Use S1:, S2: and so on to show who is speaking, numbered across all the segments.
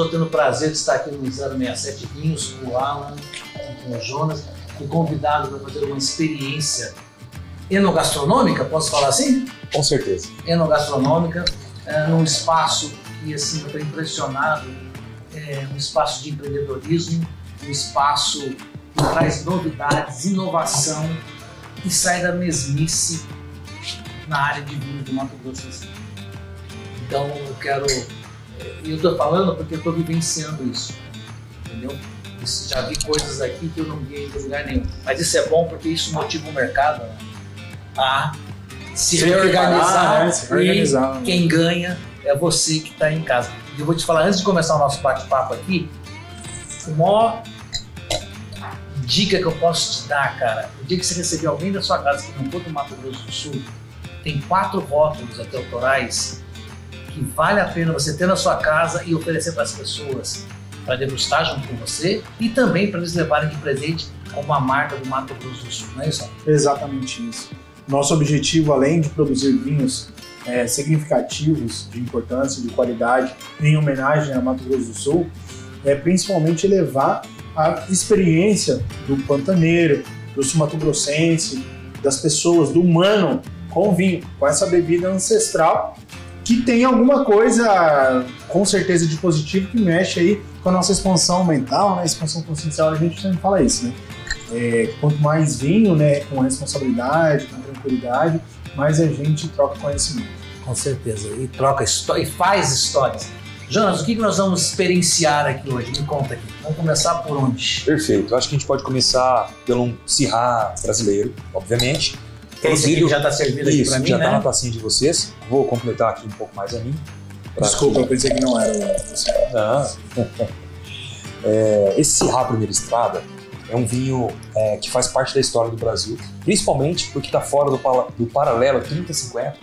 S1: Estou tendo o prazer de estar aqui no 067 Vinhos com o Alan e com o Jonas, e convidado para fazer uma experiência enogastronômica, posso falar assim?
S2: Com certeza.
S1: Enogastronômica, é, num espaço que assim, eu estou impressionado, é um espaço de empreendedorismo, um espaço que traz novidades, inovação e sai da mesmice na área de vinho do Mato Grosso do Sul. Então eu quero. Eu estou falando porque eu estou vivenciando isso. Entendeu? Isso, já vi coisas aqui que eu não vi em lugar nenhum. Mas isso é bom porque isso motiva o mercado né, a se,
S2: Se
S1: reorganizar.
S2: né? Se reorganizar,
S1: E
S2: né?
S1: quem ganha é você que está em casa. E eu vou te falar, antes de começar o nosso bate-papo aqui, a maior dica que eu posso te dar, cara, o dia que você receber alguém da sua casa que não for do Mato Grosso do Sul, tem quatro rótulos aqui autorais que vale a pena você ter na sua casa e oferecer para as pessoas para degustar junto com você e também para eles levarem de presente como a marca do Mato Grosso do Sul, não é isso?
S3: Exatamente isso. Nosso objetivo, além de produzir vinhos é, significativos de importância, de qualidade, em homenagem a Mato Grosso do Sul, é principalmente levar a experiência do pantaneiro, do sumatogrossense, das pessoas, do humano com vinho, com essa bebida ancestral que tem alguma coisa, com certeza, de positivo que mexe aí com a nossa expansão mental, né? Expansão consciencial, a gente sempre fala isso, né? É, quanto mais vinho, né, com responsabilidade, com tranquilidade, mais a gente troca conhecimento.
S1: Com certeza. E troca e faz histórias. Jonas, o que que nós vamos experienciar aqui hoje? Me conta aqui. Vamos começar por onde?
S2: Perfeito. Acho que a gente pode começar pelo um Sirá brasileiro, obviamente.
S1: Que é esse aqui que já está servido aqui
S2: Isso,
S1: para mim,
S2: já
S1: né?
S2: tá na tacinha de vocês. Vou completar aqui um pouco mais a mim.
S3: Desculpa, eu pensei que não era. Assim.
S2: Não. É, esse Sirá Primeira Estrada é um vinho é, que faz parte da história do Brasil, principalmente porque está fora do, do paralelo 3050,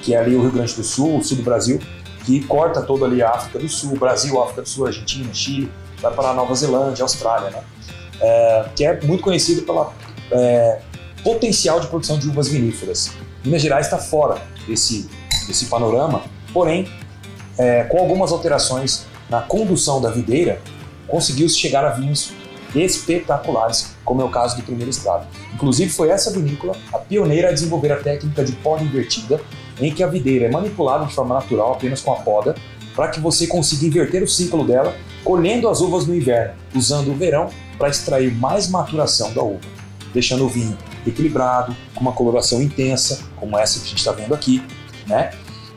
S2: que é ali o Rio Grande do Sul, o sul do Brasil, que corta toda ali a África do Sul, Brasil, África do Sul, Argentina, Chile, vai para a Nova Zelândia, Austrália, né? É, que é muito conhecido pela é, potencial de produção de uvas viníferas. Minas Gerais está fora desse, desse panorama, porém, é, com algumas alterações na condução da videira, conseguiu-se chegar a vinhos espetaculares, como é o caso do Primeiro Estrada. Inclusive, foi essa vinícola a pioneira a desenvolver a técnica de poda invertida, em que a videira é manipulada de forma natural apenas com a poda, para que você consiga inverter o ciclo dela, colhendo as uvas no inverno, usando o verão para extrair mais maturação da uva, deixando o vinho equilibrado, com uma coloração intensa, como essa que a gente está vendo aqui, né?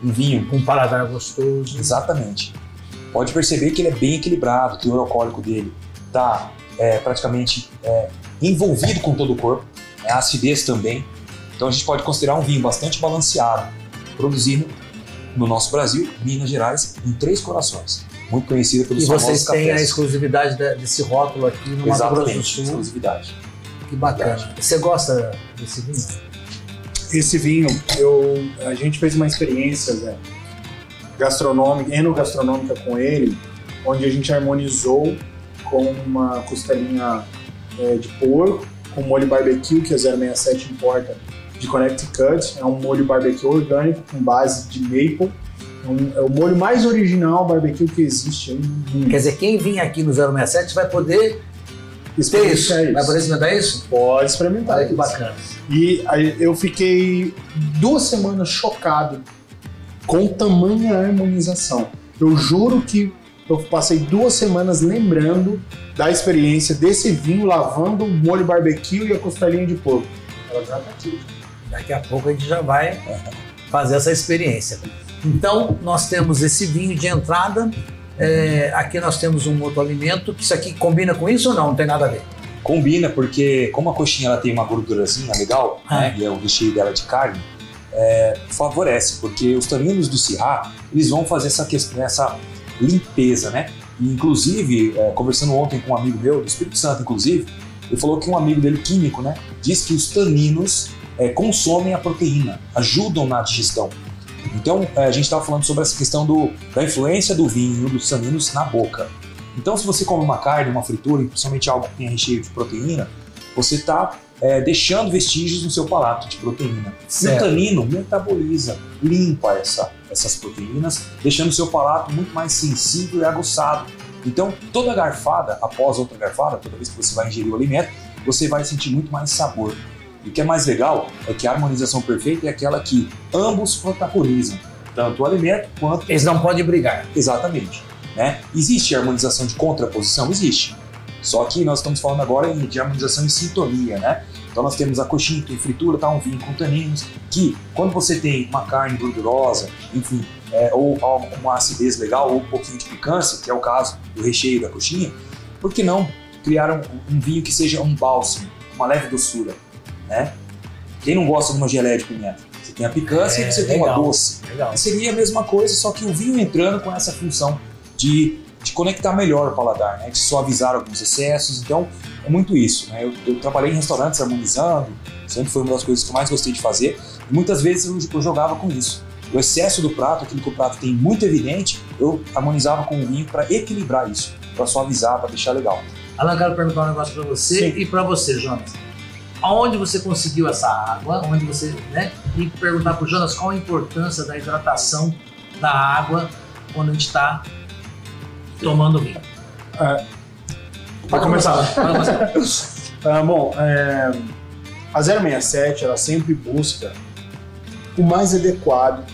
S2: Um vinho
S1: Um paladar gostoso.
S2: Exatamente. Pode perceber que ele é bem equilibrado, o teor alcoólico dele está praticamente é, envolvido com todo o corpo, né? a acidez também. Então a gente pode considerar um vinho bastante balanceado, produzido no nosso Brasil, Minas Gerais, em Três Corações, muito conhecida pelos
S1: E
S2: famosos
S1: vocês têm a
S2: cafés.
S1: exclusividade de- desse rótulo aqui no Mato Grosso do
S2: Exatamente,
S1: Sul.
S2: exclusividade.
S1: Que bacana. Você gosta desse vinho?
S3: Esse vinho, eu, a gente fez uma experiência Zé, gastronômica, enogastronômica com ele, onde a gente harmonizou com uma costelinha é, de porco, com molho barbecue que a 067 importa de Connecticut. É um molho barbecue orgânico com base de maple. É um- é o molho mais original barbecue que existe mundo.
S1: Quer dizer, quem vir aqui no 067 vai poder ter isso.
S3: Experiência
S1: Vai poder experimentar isso?
S3: Pode experimentar.
S1: Olha que
S3: isso.
S1: bacana.
S3: E aí eu fiquei duas semanas chocado com tamanha harmonização. Eu juro que eu passei duas semanas lembrando da experiência desse vinho lavando o molho barbecue e a costelinha de porco. Ela já tá aqui.
S1: Daqui a pouco a gente já vai fazer essa experiência. Então, nós temos esse vinho de entrada. É, aqui nós temos um outro alimento. que Isso aqui combina com isso ou não? Não tem nada a ver.
S2: Combina porque, como a coxinha ela tem uma gordurazinha legal,
S1: Ah.
S2: né, e é o recheio dela de carne, é, favorece, porque os taninos do Sirá, eles vão fazer essa questão, essa limpeza, né? E, inclusive, é, conversando ontem com um amigo meu, do Espírito Santo, inclusive, ele falou que um amigo dele, químico, né, diz que os taninos é, consomem a proteína, ajudam na digestão. Então, é, a gente estava falando sobre essa questão do, da influência do vinho, dos taninos na boca. Então, se você come uma carne, uma fritura, e principalmente algo que tenha recheio de proteína, você está deixando vestígios no seu palato de proteína. E o
S1: Certo.
S2: tanino metaboliza, limpa essa, essas proteínas, deixando o seu palato muito mais sensível e aguçado. Então, toda garfada, após outra garfada, toda vez que você vai ingerir o alimento, você vai sentir muito mais sabor. E o que é mais legal é que a harmonização perfeita é aquela que ambos protagonizam, tanto o alimento quanto.
S4: Eles não podem brigar.
S2: Exatamente. Né? Existe harmonização de contraposição? Existe. Só que nós estamos falando agora de harmonização em sintonia, né? Então nós temos a coxinha, tem fritura, tá um vinho com taninos, que quando você tem uma carne gordurosa, enfim, é, ou algo com uma acidez legal, ou um pouquinho de picância, que é o caso do recheio da coxinha, por que não criar um, um vinho que seja um bálsamo, uma leve doçura, né? Quem não gosta de uma geleia de pimenta? Você tem a picância
S4: É,
S2: e você tem
S4: legal.
S2: uma doce.
S4: Legal.
S2: Seria a mesma coisa, só que o vinho entrando com essa função de, de conectar melhor o paladar, né? de suavizar alguns excessos. Então, é muito isso. Né? Eu, eu trabalhei em restaurantes harmonizando, sempre foi uma das coisas que eu mais gostei de fazer. E muitas vezes eu, eu jogava com isso. O excesso do prato, aquilo que o prato tem muito evidente, eu harmonizava com o vinho para equilibrar isso, para suavizar, para deixar legal.
S4: Alan, quero perguntar um negócio para você
S3: Sim.
S4: e para você, Jonas. Aonde você conseguiu essa água? Onde você, né? E perguntar para o Jonas qual a importância da hidratação da água quando a gente está tomando vinho.
S3: Pra começar.
S4: Pode começar.
S3: Ah, bom, é, a 067 ela sempre busca o mais adequado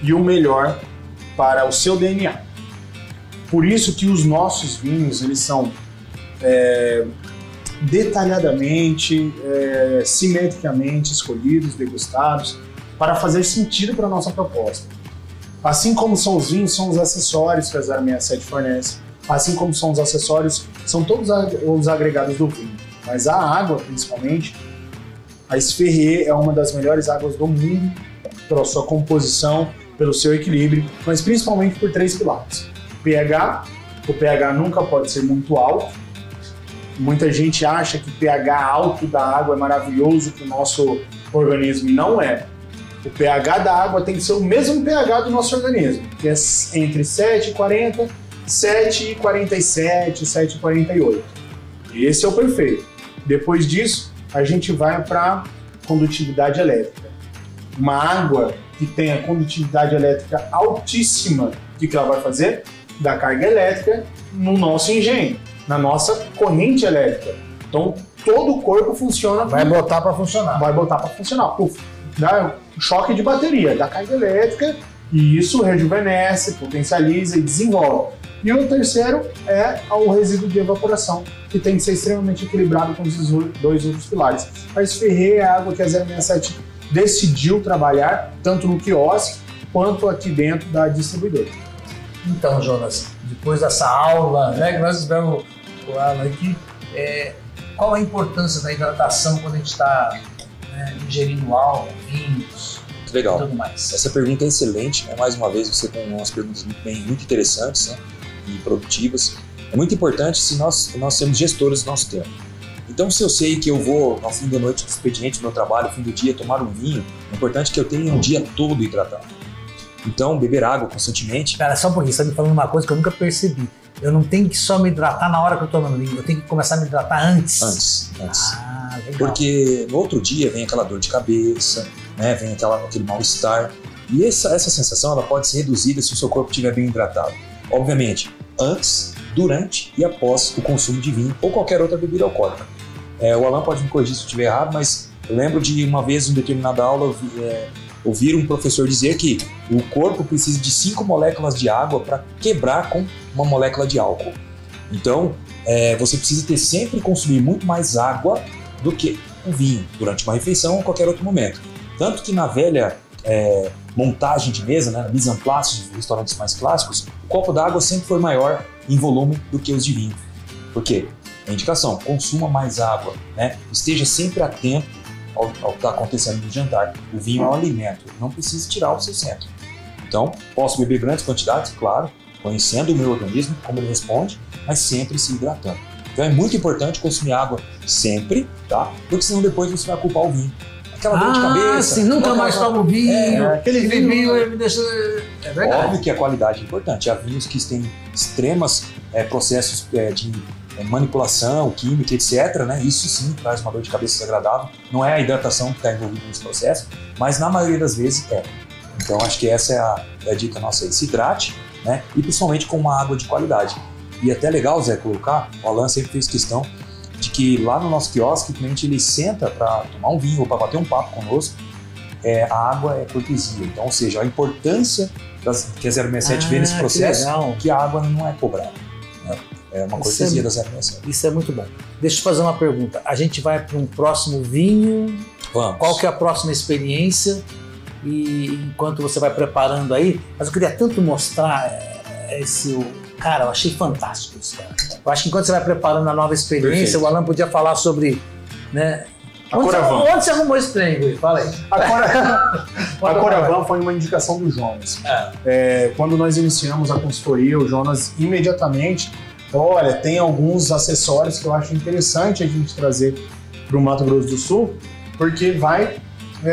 S3: e o melhor para o seu DNA. Por isso que os nossos vinhos eles são é, detalhadamente, é, simetricamente escolhidos, degustados para fazer sentido para a nossa proposta. Assim como são os vinhos, são os acessórios que a 067 fornece. Assim como são os acessórios, são todos os agregados do vinho. Mas a água, principalmente, a Esferrier é uma das melhores águas do mundo pela sua composição, pelo seu equilíbrio, mas principalmente por três pilares. PH, o pH nunca pode ser muito alto. Muita gente acha que pH alto da água é maravilhoso para o nosso organismo e não é. O pH da água tem que ser o mesmo pH do nosso organismo, que é entre 7,40, 7,47, 7,48. Esse é o perfeito. Depois disso, a gente vai para condutividade elétrica. Uma água que tenha condutividade elétrica altíssima, o que, ela vai fazer? Dar carga elétrica no nosso engenho, na nossa corrente elétrica. Então, todo o corpo funciona
S4: Vai botar para funcionar.
S3: vai botar para funcionar. Puf, dá um choque de bateria, dá carga elétrica e isso rejuvenesce, potencializa e desenvolve. E o terceiro é o resíduo de evaporação, que tem que ser extremamente equilibrado com esses dois outros pilares. A Esferrer é a água que a 067 decidiu trabalhar, tanto no quiosque quanto aqui dentro da distribuidora.
S4: Então, Jonas, depois dessa aula, né, que nós tivemos o Alan aqui, é, qual a importância da hidratação quando a gente está né, ingerindo álcool, vinhos
S2: Muito
S4: e
S2: legal.
S4: tudo mais?
S2: Essa pergunta é excelente, né? mais uma vez você com umas perguntas muito, bem, muito interessantes né? e produtivas. É muito importante se nós, nós sermos gestores do nosso tempo. Então, se eu sei que eu vou, ao fim da noite do expediente do meu trabalho, ao fim do dia, tomar um vinho, é importante que eu tenha um dia todo hidratado. Então, beber água constantemente.
S4: Cara, só um pouquinho, você está me falando uma coisa que eu nunca percebi. Eu não tenho que só me hidratar na hora que eu tô tomando vinho, eu tenho que começar a me hidratar antes.
S2: Antes, antes.
S4: Ah, legal.
S2: Porque no outro dia vem aquela dor de cabeça, né? vem aquela, aquele mal-estar. E essa, essa sensação ela pode ser reduzida se o seu corpo estiver bem hidratado. Obviamente, antes, durante e após o consumo de vinho ou qualquer outra bebida alcoólica. É, o Alan pode me corrigir se eu estiver errado, mas eu lembro de uma vez, em determinada aula, é, ouvir um professor dizer que o corpo precisa de 5 moléculas de água para quebrar com uma molécula de álcool. Então, é, você precisa ter sempre consumir muito mais água do que o vinho durante uma refeição ou qualquer outro momento. Tanto que na velha é, montagem de mesa, né, na mise en place de restaurantes mais clássicos, o copo d'água sempre foi maior em volume do que os de vinho. Por quê? É indicação, consuma mais água, né? esteja sempre atento ao, ao que está acontecendo no jantar. O vinho é um alimento, não precisa tirar o seu centro. Então, posso beber grandes quantidades, claro, conhecendo o meu organismo, como ele responde, mas sempre se hidratando. Então é muito importante consumir água sempre, tá? Porque senão depois você vai culpar o vinho. Aquela dor de
S4: ah,
S2: cabeça.
S4: sim, nunca mais tomo vinho.
S3: É, aquele vinho-
S4: vinho me deixa. É verdade.
S2: Óbvio que a qualidade é importante. Há vinhos que têm extremas é, processos é, de é, manipulação, química, etc. Né? Isso sim traz uma dor de cabeça desagradável. Não é a hidratação que está envolvida nesse processo, mas na maioria das vezes é. Então acho que essa é a, é a dica nossa aí. Se hidrate, né? E principalmente com uma água de qualidade. E é até legal, Zé, colocar, o Alan sempre fez questão de que lá no nosso quiosque o cliente ele senta para tomar um vinho ou para bater um papo conosco, é, a água é cortesia. Então, ou seja, a importância das, que a 067
S1: Ah,
S2: vê nesse
S1: que
S2: processo
S1: legal.
S2: que a água não é cobrada. né? É uma cortesia
S1: é-
S2: da 067.
S1: Isso é muito bom. Deixa eu fazer uma pergunta. A gente vai para um próximo vinho.
S2: Vamos.
S1: Qual que é a próxima experiência? E enquanto você vai preparando aí, mas eu queria tanto mostrar é, esse. Cara, eu achei fantástico isso, cara. Eu acho que enquanto você vai preparando a nova experiência,
S2: Perfeito.
S1: o Alan podia falar sobre. Né,
S3: A
S1: onde, você,
S3: Coravan.
S1: onde você arrumou esse trem, Gui? Fala aí.
S3: A, Cora... a
S1: Manda
S3: Coravan foi uma indicação do Jonas.
S1: É.
S3: É, quando nós iniciamos a consultoria, o Jonas imediatamente, olha, tem alguns acessórios que eu acho interessante a gente trazer para o Mato Grosso do Sul, porque vai é,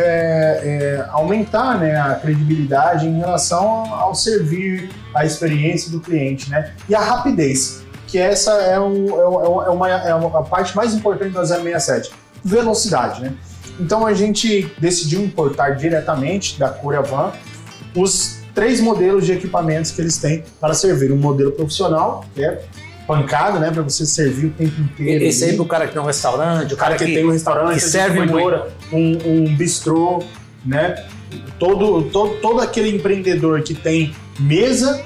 S3: é, aumentar né, a credibilidade em relação ao, servir a experiência do cliente, né? E a rapidez, que essa é, o- é é uma, é a parte mais importante da 067, velocidade, né? Então a gente decidiu importar diretamente da Curavan os três modelos de equipamentos que eles têm para servir. Um modelo profissional, que é pancada, né, para você servir o tempo inteiro.
S1: Esse aí
S3: ali.
S1: pro cara que tem um restaurante, o
S3: o cara que,
S1: que,
S3: tem um restaurante,
S1: que serve
S3: um, um bistrô, né? Todo, todo, todo aquele empreendedor que tem mesa,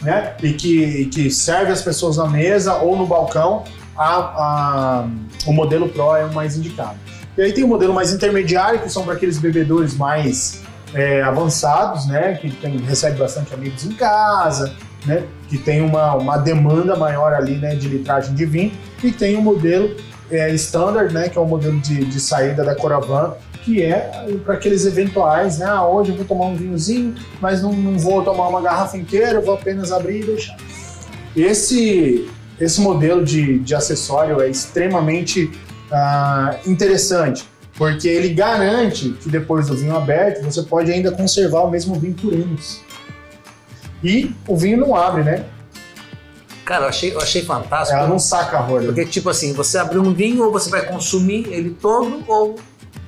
S3: né? E que, que serve as pessoas na mesa ou no balcão, a, a- o modelo Pro é o mais indicado. E aí tem o modelo mais intermediário, que são para aqueles bebedores mais é, avançados, né? Que tem, recebe bastante amigos em casa, né? Que tem uma, uma demanda maior ali, né? De litragem de vinho. E tem o modelo é, standard, né? Que é o modelo de, de saída da Coravan, que é para aqueles eventuais, né? Ah, hoje eu vou tomar um vinhozinho, mas não, não vou tomar uma garrafa inteira, vou apenas abrir e deixar. Esse, esse modelo de, de acessório é extremamente ah, interessante, porque ele garante que depois do vinho aberto você pode ainda conservar o mesmo vinho por anos. E o vinho não abre, né?
S1: Cara, eu achei, eu achei fantástico.
S3: Ela não saca a rolha.
S1: Porque, tipo assim, você abriu um vinho, ou você vai consumir ele todo, ou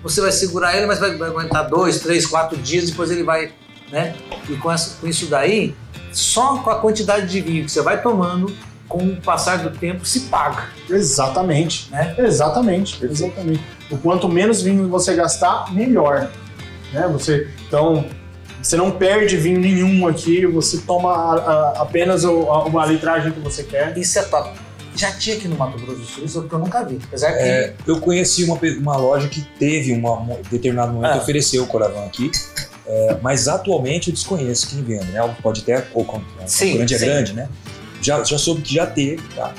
S1: você vai segurar ele, mas vai, vai aguentar dois, três, quatro dias, depois ele vai, né? E com, essa- com isso daí, só com a quantidade de vinho que você vai tomando, com o passar do tempo, se paga.
S3: Exatamente.
S1: Né?
S3: Exatamente, exatamente. O quanto menos vinho você gastar, melhor. Né? Você, então, você não perde vinho nenhum aqui, você toma a- a- apenas o- a- uma litragem que você quer.
S1: Isso é top. Já tinha aqui no Mato Grosso do Sul, isso que eu nunca vi. Apesar que.
S2: É, eu conheci uma, uma loja que teve uma, um determinado momento
S1: Ah.
S2: ofereceu o Coravan aqui, é, mas atualmente eu desconheço quem vende, né? Pode ter, ou
S1: Sim,
S2: grande é
S1: sim.
S2: grande, né? Já, já soube que já teve, tá?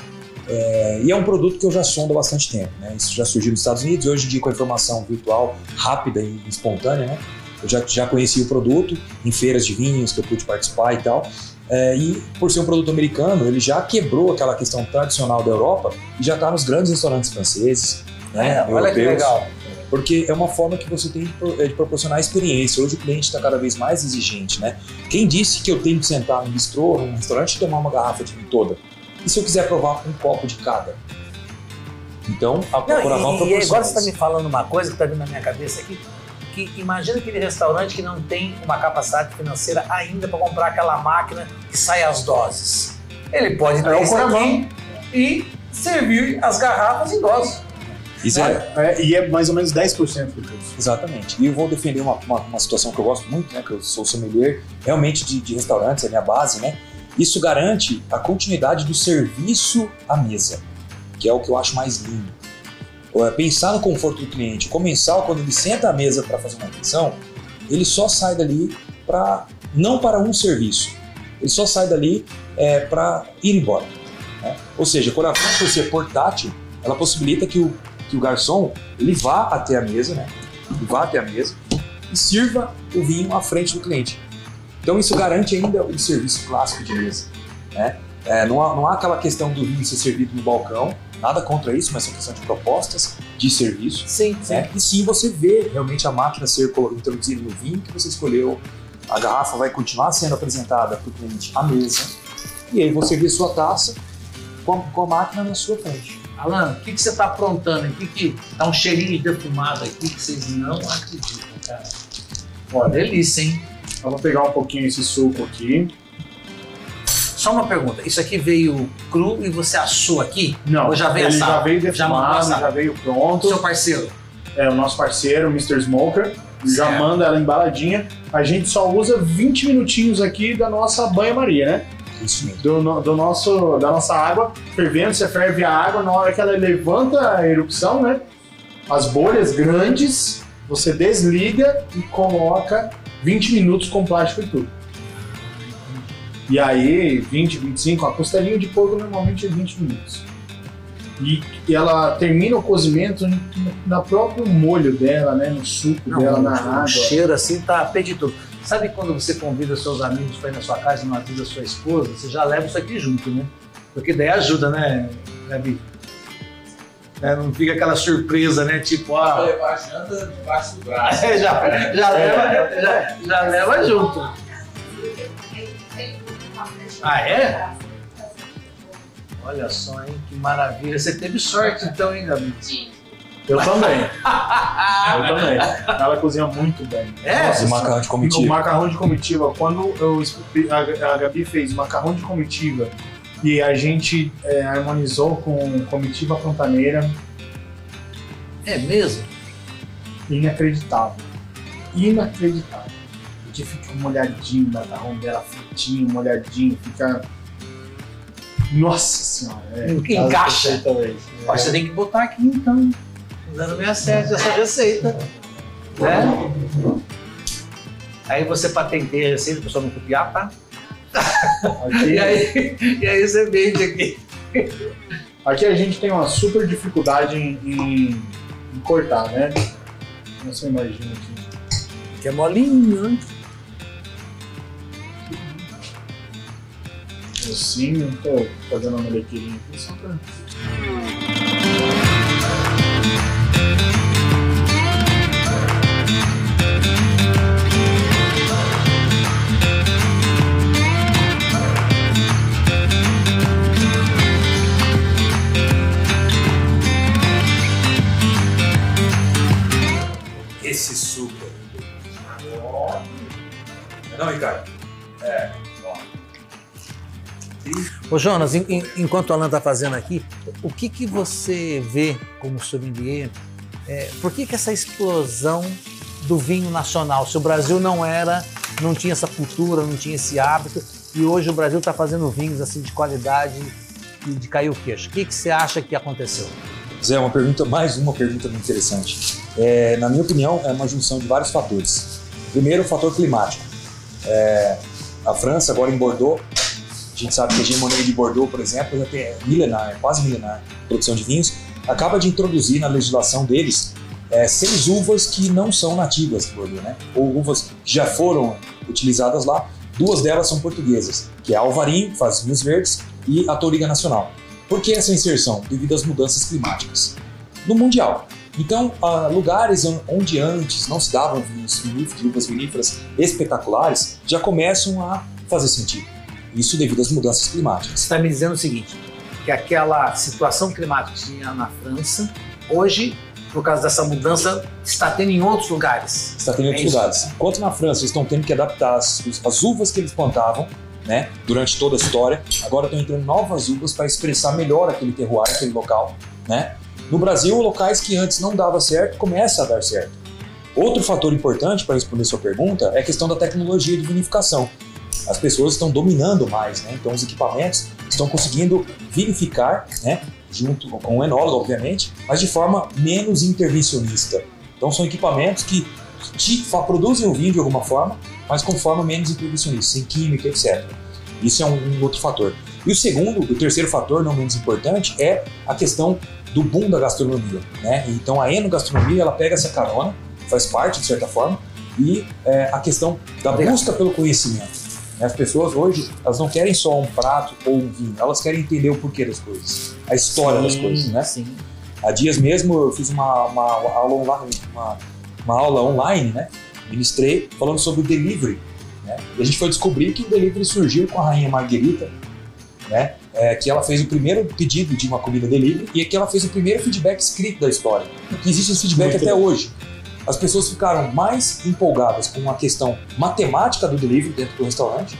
S2: É, e é um produto que eu já sondo há bastante tempo, né? Isso já surgiu nos Estados Unidos, hoje em dia com a informação virtual rápida e espontânea, né? Eu já, já conheci o produto em feiras de vinhos que eu pude participar e tal. É, e por ser um produto americano, ele já quebrou aquela questão tradicional da Europa e já está nos grandes restaurantes franceses, né?
S1: É, olha que legal.
S2: Porque é uma forma que você tem de de proporcionar experiência. Hoje o cliente está cada vez mais exigente, né? Quem disse que eu tenho que sentar num bistrô, num restaurante e tomar uma garrafa de vinho toda? E se eu quiser provar um copo de cada? Então, a
S1: Não,
S2: Coraval
S1: e, e agora você está me falando uma coisa que está vindo na minha cabeça aqui. Que imagina aquele restaurante que não tem uma capacidade financeira ainda para comprar aquela máquina que sai as doses. Ele pode ter
S3: É
S1: isso aqui e servir as garrafas em doses.
S2: Isso é-
S3: É, e é mais ou menos 10% do preço.
S2: Exatamente. E eu vou defender uma, uma, uma situação que eu gosto muito, né? Que eu sou sommelier, realmente de, de restaurantes, é a minha base, né? Isso garante a continuidade do serviço à mesa, que é o que eu acho mais lindo. É, Pensar no conforto do cliente. O comensal, quando ele senta à mesa para fazer uma refeição, ele só sai dali para não para um serviço. Ele só sai dali é, para ir embora. né? Ou seja, quando a por ser portátil, ela possibilita que o, que o garçom ele vá até a mesa, né? Ele vá até a mesa e sirva o vinho à frente do cliente. Então isso garante ainda o serviço clássico de mesa. Né? É, não, há, não há aquela questão do vinho ser servido no balcão, nada contra isso, mas é questão de propostas de serviço.
S1: Sim,
S2: né? E sim você vê realmente a máquina ser introduzida no vinho que você escolheu, a garrafa vai continuar sendo apresentada para o cliente à mesa, e aí você vê sua taça com a, com a máquina na sua frente.
S4: Alan, o que, que você está aprontando aqui? Que tá um cheirinho de defumado aqui que vocês não acreditam, cara.
S3: Olha,
S4: Delícia, hein?
S3: Vou pegar um pouquinho esse suco aqui.
S1: Só uma pergunta, isso aqui veio cru e você assou aqui?
S3: Não,
S1: Ou já veio
S3: ele
S1: assado?
S3: já veio
S1: Já
S3: defumado, já,
S1: assado?
S3: veio pronto.
S1: Seu parceiro?
S3: É o nosso parceiro, o Mr. Smoker. Já
S1: Certo.
S3: manda ela embaladinha. A gente só usa 20 minutinhos aqui da nossa banha-maria, né?
S2: Isso mesmo.
S3: Do, do nosso, da nossa água fervendo. Você ferve a água, na hora que ela levanta a erupção, né? As bolhas grandes, você desliga e coloca 20 minutos com plástico e tudo. E aí, 20, 25, a costelinha de porco normalmente é 20 minutos. E, e ela termina o cozimento no na próprio molho dela, né? No suco dela, na
S1: o
S3: água.
S1: cheiro assim tá apetitoso. Sabe quando você convida seus amigos para ir na sua casa e não avisa sua esposa, você já leva isso aqui junto, né? Porque daí ajuda, né, Gabi? É, não fica aquela surpresa, né? Tipo, ah,
S5: levar a janta debaixo do braço.
S1: é, já, já, leva, já, já leva junto. Ah, é? Olha só, hein? Que maravilha. Você teve sorte então, hein, Gabi?
S3: Eu também. Eu também. Ela cozinha muito bem.
S1: É?
S3: Nossa,
S2: E macarrão de
S3: O
S2: comitiva.
S3: macarrão de comitiva, quando eu, a, a Gabi fez macarrão de comitiva e a gente é, harmonizou com comitiva pantaneira,
S1: É mesmo?
S3: inacreditável. Inacreditável. Fica molhadinho o macarrão dela, fritinho, molhadinho, fica. Nossa senhora. É,
S1: Encaixa.
S3: casa perfeitamente.
S1: Ó, Você tem que botar aqui então. 067 essa receita. Né? Aí você patenteia a receita, o pessoal não copiar, tá?
S3: Aqui,
S1: E aí, e aí você vende aqui.
S3: aqui a gente tem uma super dificuldade em, em- em cortar, né? Não você imagina aqui.
S1: Que é molinho, né?
S3: Assim, não tô fazendo uma molequirinha aqui só pra.
S2: Esse suco. Não, Ricardo?
S1: Ô Jonas, en- en- enquanto o Alan está fazendo aqui, o que, que você vê como sommelier? É, por que, que essa explosão do vinho nacional? Se o Brasil não era, não tinha essa cultura, não tinha esse hábito, e hoje o Brasil está fazendo vinhos assim de qualidade e de cair o queixo. O que, que você acha que aconteceu?
S2: Zé, uma pergunta, mais uma pergunta muito interessante. É, na minha opinião, é uma junção de vários fatores. Primeiro, o fator climático. É, a França, agora em Bordeaux, a gente sabe que a hegemonia de Bordeaux, por exemplo, já tem é milenar, é quase milenar, produção de vinhos, acaba de introduzir na legislação deles é, seis uvas que não são nativas de Bordeaux, né? Ou uvas que já foram utilizadas lá. Duas delas são portuguesas, que é a Alvarinho, que faz vinhos verdes, e a Toriga Nacional. Por que essa inserção? Devido às mudanças climáticas no Mundial. Então, lugares on- onde antes não se davam vinhos viníferos, uvas viníferas espetaculares, já começam a fazer sentido. Isso devido às mudanças
S1: Você
S2: climáticas.
S1: está me dizendo o seguinte, que aquela situação climática que tinha na França, hoje, por causa dessa mudança, está tendo em outros lugares.
S2: Está tendo em outros
S1: É
S2: lugares. Enquanto na França eles estão tendo que adaptar as, as uvas que eles plantavam, né, durante toda a história, agora estão entrando novas uvas para expressar melhor aquele terroir, aquele local, né? No Brasil, locais que antes não dava certo, começa a dar certo. Outro fator importante para responder sua pergunta é a questão da tecnologia de vinificação. As pessoas estão dominando mais, né? Então os equipamentos estão conseguindo vinificar, né? Junto com o enólogo, obviamente, mas de forma menos intervencionista. Então são equipamentos que te, produzem o vinho de alguma forma, mas com forma menos intervencionista, sem química, etc. Isso é um, um outro fator. E o segundo, o terceiro fator, não menos importante, é a questão do boom da gastronomia. Né? Então a enogastronomia ela pega essa carona, faz parte de certa forma, e é, a questão da busca pelo conhecimento. Né? As pessoas hoje elas não querem só um prato ou um vinho, elas querem entender o porquê das coisas, a história das coisas, né?
S1: Sim.
S2: Há dias mesmo eu fiz uma, uma aula online, uma, uma aula online, né? Ministrei falando sobre o delivery, né? E a gente foi descobrir que o delivery surgiu com a rainha Marguerita, né? É, que ela fez o primeiro pedido de uma comida delivery e que ela fez o primeiro feedback escrito da história. Que existe esse feedback
S3: Muito
S2: até
S3: bom.
S2: hoje. As pessoas ficaram mais empolgadas com a questão matemática do delivery dentro do restaurante,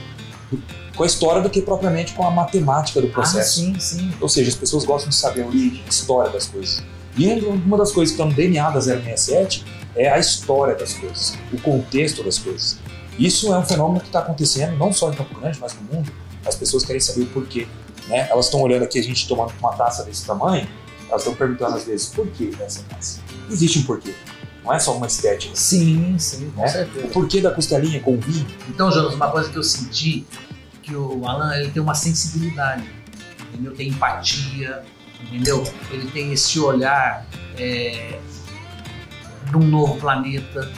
S2: com a história do que propriamente com a matemática do
S1: Ah,
S2: processo.
S1: sim, sim.
S2: Ou seja, as pessoas gostam de saber a origem, a história das coisas. E um- uma das coisas que está no DNA da 067 é a história das coisas, o contexto das coisas. Isso é um fenômeno que está acontecendo não só em Campo Grande, mas no mundo. As pessoas querem saber o porquê. Né? Elas estão olhando aqui a gente tomando uma taça desse tamanho, elas estão perguntando às vezes por que dessa taça. Existe um porquê. Não é só uma estética.
S1: Sim, sim, com
S2: Né?
S1: certeza.
S2: O porquê da costelinha com vinho
S1: Então, Jonas, uma coisa que eu senti que o Alan ele tem uma sensibilidade, entendeu? Tem empatia, entendeu? Ele tem esse olhar é, de um novo planeta,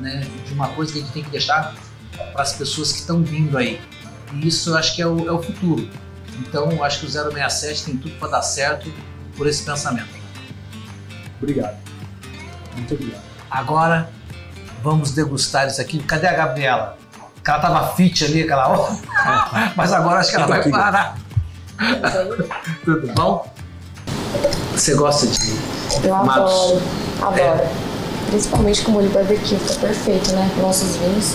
S1: né? De uma coisa que a gente tem que deixar para as pessoas que estão vindo aí. E isso eu acho que é o, é o futuro. Então, eu acho que o 067 tem tudo para dar certo por esse pensamento.
S3: Obrigado. Muito obrigado.
S1: Agora, vamos degustar isso aqui. Cadê a Gabriela? Que ela tava fit ali aquela hora. Mas agora acho que ela vai
S2: aqui.
S1: parar. Tudo bom? Você gosta de
S6: Eu
S1: Matos?
S6: adoro, adoro. Principalmente com molho barbecue, fica perfeito, né? Com nossos vinhos.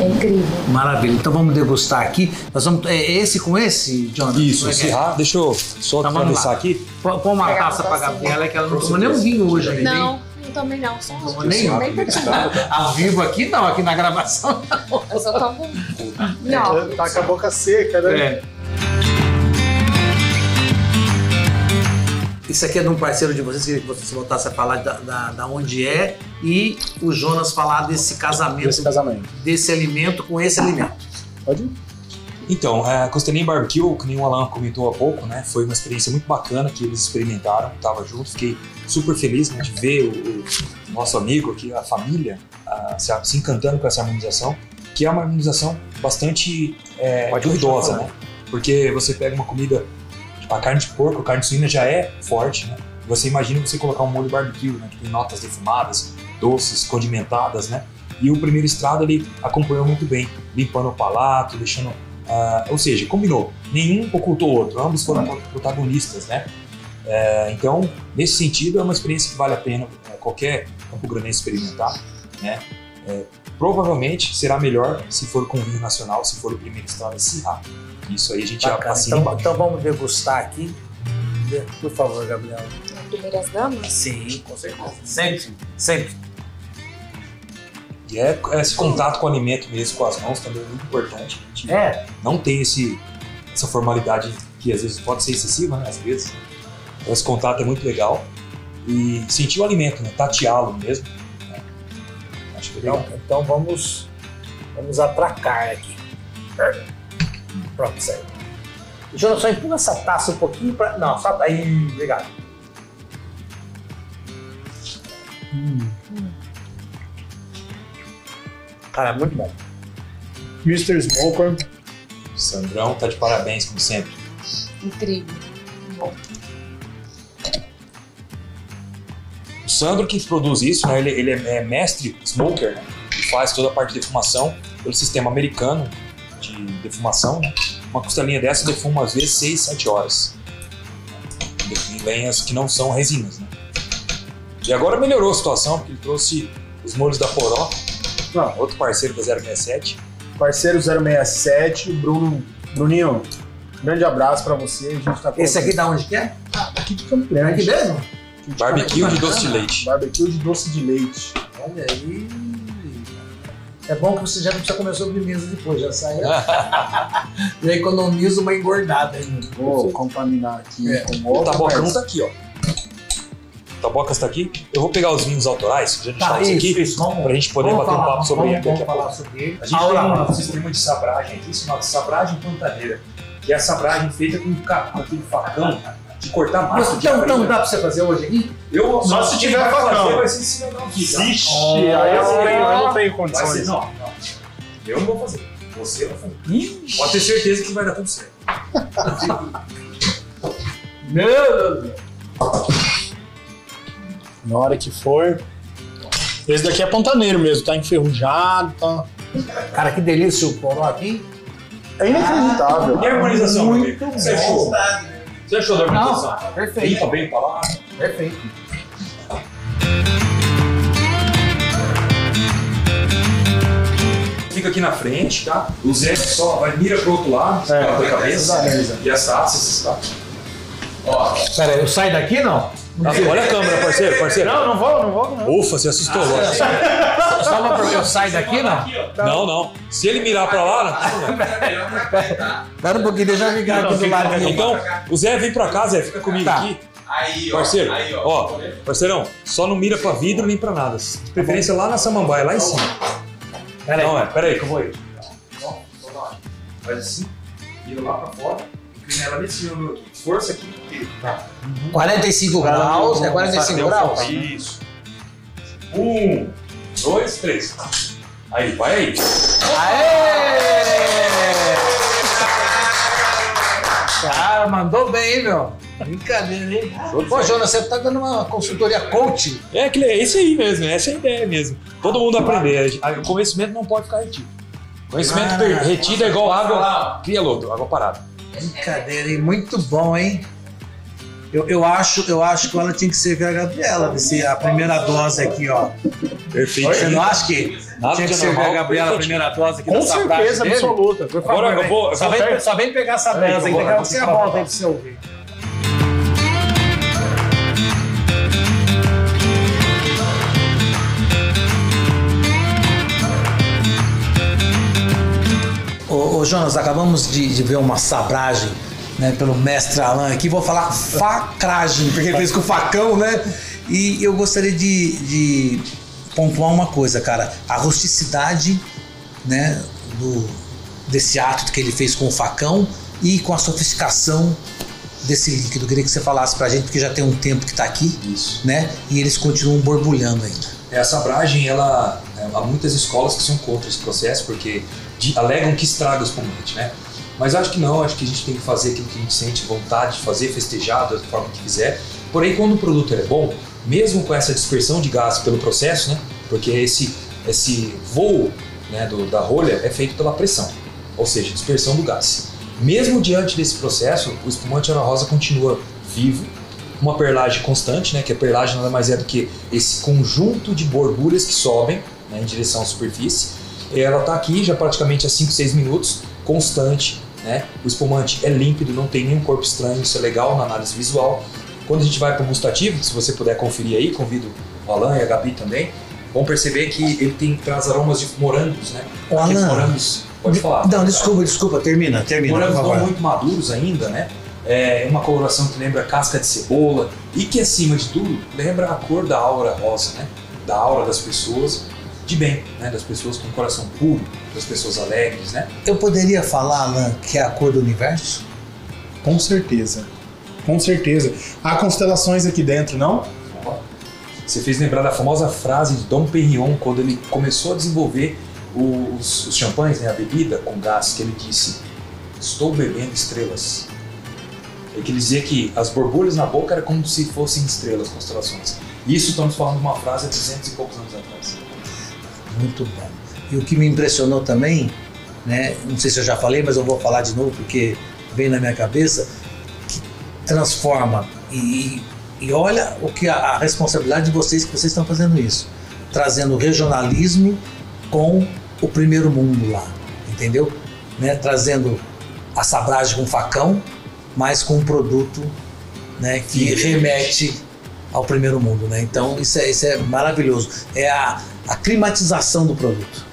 S6: É incrível.
S1: Maravilha. Então vamos degustar aqui. Nós vamos. É esse com esse, Jonathan?
S2: Isso,
S1: é é?
S2: Sirra, deixa eu só
S1: Então vamos
S2: atravessar aqui.
S1: Põe uma
S6: Pegar
S1: taça pra. Gabriela que ela não tomou nem um vinho hoje ainda. hein?
S6: Não, eu também não. Só
S1: Tomou
S6: um
S1: nem?
S6: bem pouquinho.
S1: Ao vivo aqui não, aqui na gravação.
S6: Eu só tomo. Não.
S3: Tá com a boca seca, né?
S1: É. Isso aqui é de um parceiro de vocês, que vocês voltassem a falar da, da, da onde é, e o Jonas falar desse casamento,
S3: Esse casamento.
S1: desse alimento com esse alimento.
S3: Pode ir?
S2: Então, a Costelinha Barbecue, que nem o Alan comentou há pouco, né? Foi uma experiência muito bacana que eles experimentaram, tava junto, fiquei super feliz né, de ver o, o nosso amigo aqui, a família, ah, se, se encantando com essa harmonização, que é uma harmonização bastante é, duvidosa, né? Porque você pega uma comida, a carne de porco, a carne suína já é forte, né? Você imagina você colocar um molho barbecue, né? Que tem notas defumadas, doces, condimentadas, né? E o primeiro estrado ele acompanhou muito bem, limpando o palato, deixando ah, ou seja, combinou. Nenhum ocultou o outro, ambos foram protagonistas, né? É, então, nesse sentido, é uma experiência que vale a pena é, qualquer Campo Grandense experimentar, né? É, provavelmente será melhor se for com vinho nacional, se for o primeiro estado a Sirra. Isso aí a gente já
S1: Bacana.
S2: assina
S1: Então,
S2: embaixo.
S1: então vamos degustar aqui. Por favor, Gabriela.
S6: Primeiras damas?
S1: Sim, com certeza. Sempre, sempre.
S2: E é esse contato com o alimento mesmo, com as mãos, também é muito importante. A gente
S1: É,
S2: não tem esse, essa formalidade que às vezes pode ser excessiva, né? Às vezes. Então, esse contato é muito legal. E sentir o alimento, né? Tateá-lo mesmo. né? Acho que é legal.
S1: então, então vamos, vamos atracar aqui. Pronto, saiu. Jonas, só empurra essa taça um pouquinho pra. Não, só aí. Obrigado. Cara, é muito bom.
S3: Mr. Smoker.
S2: Sandrão tá de parabéns, como sempre.
S6: Incrível. Bom.
S2: O Sandro que produz isso, né? Ele, ele é, mestre smoker, né? Ele faz toda a parte de defumação pelo sistema americano de defumação, né? Uma costelinha dessa defuma às vezes 6, 7 horas. Em lenhas que não são resinas, né? E agora melhorou a situação, porque ele trouxe os molhos da Poró,
S3: Não,
S2: outro parceiro da 067.
S3: parceiro 067, Bruno. Bruninho, grande abraço pra você. A gente tá
S1: Esse aqui da onde que é?
S3: aqui de Campo
S1: É
S3: Grande.
S1: aqui mesmo?
S2: Barbecue de doce de leite.
S3: Barbecue de doce de leite.
S1: Olha aí. É bom que você já não precisa comer sobremesa depois, já sai. já economiza uma engordada ainda.
S3: Vou contaminar aqui
S1: É.
S3: com
S2: O
S3: ovo.
S2: Taboca
S3: mas-
S2: não tá aqui, ó. O Tabocas tá aqui. Eu vou pegar os vinhos autorais, já deixar
S1: Tá,
S2: isso
S1: isso,
S2: aqui,
S1: isso. Vamos,
S2: pra gente poder
S1: vamos
S2: bater um
S1: falar,
S2: papo sobre
S1: vamos,
S2: ele
S1: vamos
S2: pouco.
S1: falar sobre ele.
S2: A gente
S1: Aula,
S2: tem um sistema de sabragem aqui chamado sabragem pantaneira, que é a sabragem feita com, com aquele facão de cortar massa. de
S1: Então, então dá pra você fazer hoje aqui?
S2: eu,
S3: Só se tiver facão.
S2: Fazer, vai ser aqui, tá?
S3: Vixe,
S1: Oh,
S3: aí eu não, tenho, eu não tenho
S2: Vai ser,
S3: condições.
S2: não, não. Eu não vou fazer. Você vai fazer. Pode ter certeza que vai dar tudo certo.
S3: Na hora que for. Esse daqui é pontaneiro mesmo, tá enferrujado, tá.
S1: Cara, que delícia o poró aqui.
S3: É inacreditável.
S2: E a harmonização, meu
S1: Muito
S2: amigo? Você achou? Você achou da organização?
S1: Não, perfeito.
S2: Limpa bem pra lá.
S1: Perfeito.
S2: Fica aqui na frente, tá? O Zé só vai, mira pro outro lado,
S3: é,
S2: tua cabeça e as taças, tá?
S5: Ó.
S1: Pera aí, eu saio daqui não?
S2: Tá, Olha a câmera, parceiro, parceiro.
S3: Não, não vou, não vou, não.
S2: Ufa, você assustou agora.
S1: Só uma pergunta, eu saio daqui não?
S2: Não, não. Se ele mirar pra lá, não.
S5: é pra tá?
S1: Espera um pouquinho, deixa eu ficar aqui do lado.
S2: Então, o Zé vem pra cá, Zé, fica comigo
S1: Tá.
S2: aqui.
S5: Aí, ó.
S2: Parceiro,
S5: aí,
S2: ó, parceirão, só não mira pra vidro nem pra nada. De preferência lá na samambaia, lá em cima.
S1: Pera aí.
S2: Não, é, pera aí que eu vou aí. Faz assim, vira lá pra fora, ela aqui. Força aqui, porque
S1: 45 graus, é 45
S2: Deu
S1: graus?
S2: Isso. Um, dois, três. Aí, vai aí.
S1: Aê! Cara, mandou bem, hein, meu? Brincadeira, hein? Pô, Jonas, você tá dando uma consultoria coach.
S2: É, que é esse aí mesmo, essa é a ideia mesmo. Todo mundo aprender. O conhecimento não pode ficar retido. Conhecimento per- retido é igual água. Cria lodo, água parada.
S1: Brincadeira, hein? Muito bom, hein? Eu, eu, acho, eu acho que ela tinha que ser a Gabriela, desse, a primeira dose aqui, ó.
S2: Perfeito.
S1: Você não acha que
S2: Nada
S1: tinha que
S2: de
S1: ser a Gabriela a primeira dose aqui
S3: Com
S1: dessa
S3: certeza absoluta. Por favor.
S2: Agora eu vou. Eu
S1: Só vem, só vem pegar essa dose aí, daqui a
S3: eu
S1: pouco você volta aí pra você ouvir. Ô, Jonas, acabamos de, de ver uma sabragem né, pelo mestre Alan aqui. Vou falar facragem, porque ele fez com o facão, né? E eu gostaria de, de pontuar uma coisa, cara. A rusticidade né, do, desse ato que ele fez com o facão e com a sofisticação desse líquido. Eu queria que você falasse pra gente, porque já tem um tempo que tá aqui,
S2: Isso.
S1: né? E eles continuam borbulhando ainda.
S2: É, A sabragem, ela, é, há muitas escolas que são contra esse processo porque de- alegam que estraga o espumante, né? Mas acho que não, acho que a gente tem que fazer aquilo que a gente sente vontade de fazer, festejar da forma que quiser. Porém, quando o produto é bom, mesmo com essa dispersão de gás pelo processo, né? Porque esse, esse voo né, do- da rolha é feito pela pressão, ou seja, dispersão do gás. Mesmo diante desse processo, o espumante Ana Rosa continua vivo, uma perlagem constante, né, que a perlagem nada mais é do que esse conjunto de borbulhas que sobem né, em direção à superfície. Ela está aqui já praticamente há 5, 6 minutos, constante. Né? O espumante é límpido, não tem nenhum corpo estranho, isso é legal na análise visual. Quando a gente vai para o gustativo, se você puder conferir aí, convido o Alan e a Gabi também, vão perceber que ele tem, traz aromas de morangos, né? Aqueles
S1: Alan.
S2: morangos, pode falar.
S1: Não, desculpa, desculpa, termina, termina,
S2: Morangos não muito maduros ainda, né? É uma coloração que lembra casca de cebola e que, acima de tudo, lembra a cor da aura rosa, né? Da aura das pessoas de bem, né? Das pessoas com coração puro, das pessoas alegres, né?
S1: Eu poderia falar, Alan, que é a cor do universo?
S3: Com certeza. Com certeza. Há constelações aqui dentro, não?
S2: Você fez lembrar da famosa frase de Dom Perignon quando ele começou a desenvolver os, os champanhes, né? A bebida com gás, que ele disse: Estou bebendo estrelas. Ele queria dizer que as borbulhas na boca era como se fossem estrelas, constelações. Isso estamos falando de uma frase há 200 e poucos anos atrás.
S1: Muito bom. E o que me impressionou também, né? Não sei se eu já falei, mas eu vou falar de novo porque vem na minha cabeça, que transforma e, e olha o que a, a responsabilidade de vocês que vocês estão fazendo isso, trazendo regionalismo com o primeiro mundo lá, entendeu? Né? Trazendo a sabragem com facão, mas com um produto, né? Que remete ao primeiro mundo, né? Então isso é, isso é maravilhoso. É a, a climatização do produto.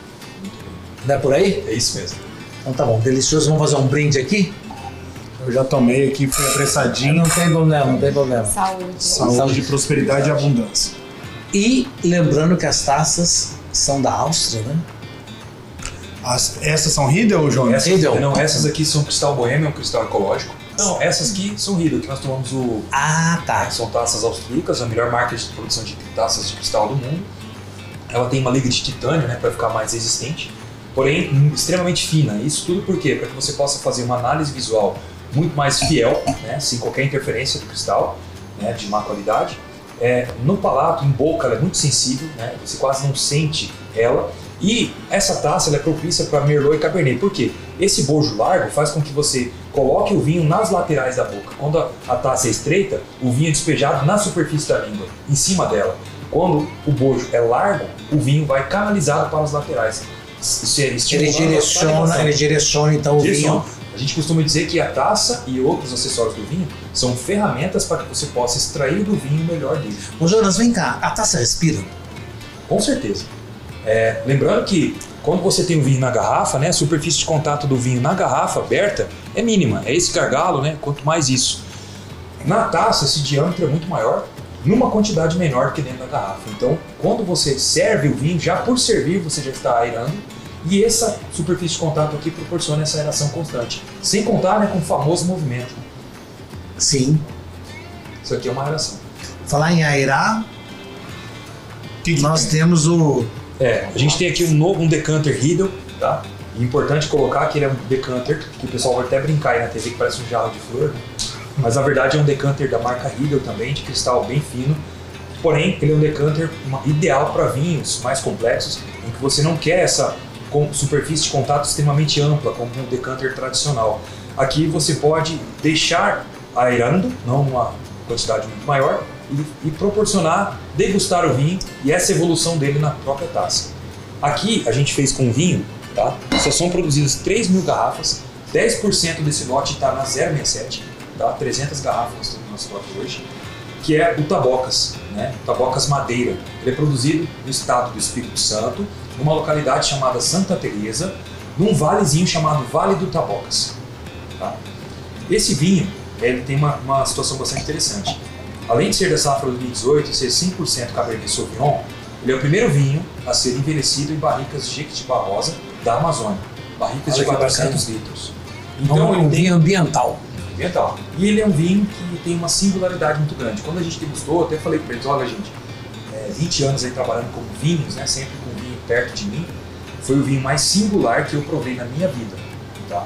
S1: Não é por aí?
S2: É isso mesmo.
S1: Então tá bom, delicioso. Vamos fazer um brinde aqui?
S3: Eu já tomei aqui, foi apressadinho.
S1: Não tem problema, não tem problema.
S6: Saúde.
S3: Saúde, prosperidade e abundância.
S1: E lembrando que as taças são da Áustria, né?
S3: As- essas são Riedel, Jonas?
S2: Essas,
S1: Riedel.
S2: não, essas aqui são cristal boêmio, um cristal ecológico. Não, essas aqui são Riedel, que nós tomamos o.
S1: Ah, tá.
S2: São taças austríacas, a melhor marca de produção de taças de cristal do mundo. Ela tem uma liga de titânio, né, para ficar mais resistente, porém extremamente fina. Isso tudo por quê? Para que você possa fazer uma análise visual muito mais fiel, né, sem qualquer interferência do cristal, né, de má qualidade. É, no palato, em boca, ela é muito sensível, né, você quase não sente ela. E essa taça é propícia para Merlot e Cabernet. Por quê? Esse bojo largo faz com que você coloque o vinho nas laterais da boca. Quando a, taça é estreita, o vinho é despejado na superfície da língua, em cima dela. Quando o bojo é largo, o vinho vai canalizado para as laterais. É
S1: Ele direciona, ele direciona então o
S2: Direciona.
S1: vinho.
S2: A gente costuma dizer que a taça e outros acessórios do vinho são ferramentas para que você possa extrair do vinho o melhor dele.
S1: Ô Jonas, vem cá, a taça respira?
S2: Com certeza. É, lembrando que quando você tem o vinho na garrafa, né, a superfície de contato do vinho na garrafa aberta é mínima. É esse gargalo, né? Quanto mais isso. Na taça, esse diâmetro é muito maior, numa quantidade menor que dentro da garrafa. Então, quando você serve o vinho, já por servir, você já está aerando. E essa superfície de contato aqui proporciona essa aeração constante. Sem contar né, com o famoso movimento.
S1: Sim.
S2: Isso aqui é uma aeração.
S1: Falar em aerar, nós temos o.
S2: É, a gente tem aqui um novo um decanter Riedel, tá? E importante colocar que ele é um decanter, que o pessoal vai até brincar aí na TV que parece um jarro de flor, né? mas na verdade é um decanter da marca Riedel também, de cristal bem fino. Porém, ele é um decanter ideal para vinhos mais complexos, em que você não quer essa superfície de contato extremamente ampla, como um decanter tradicional. Aqui você pode deixar aerando, não uma quantidade muito maior, e, e proporcionar, degustar o vinho e essa evolução dele na própria taça. Aqui a gente fez com vinho, tá? Só são produzidas 3 mil garrafas, 10% desse lote está na 067, tá? 300 garrafas nós temos no nosso lote hoje, que é o Tabocas, né? Tabocas Madeira. Ele é produzido no estado do Espírito Santo, numa localidade chamada Santa Teresa, num valezinho chamado Vale do Tabocas. tá? Esse vinho, ele tem uma, uma situação bastante interessante. Além de ser da safra 2018 e ser 100% Cabernet Sauvignon, ele é o primeiro vinho a ser envelhecido em barricas de Jequitibá Rosa da Amazônia. Barricas
S1: Olha
S2: de
S1: que
S2: 400 litros.
S1: Então,
S2: Então
S1: um
S2: ele tem
S1: vinho ambiental.
S2: ambiental. E ele é um vinho que tem uma singularidade muito grande. Quando a gente degustou, até falei para eles, olha gente, é, 20 anos aí trabalhando com vinhos, né, sempre com vinho perto de mim, foi o vinho mais singular que eu provei na minha vida. Tá?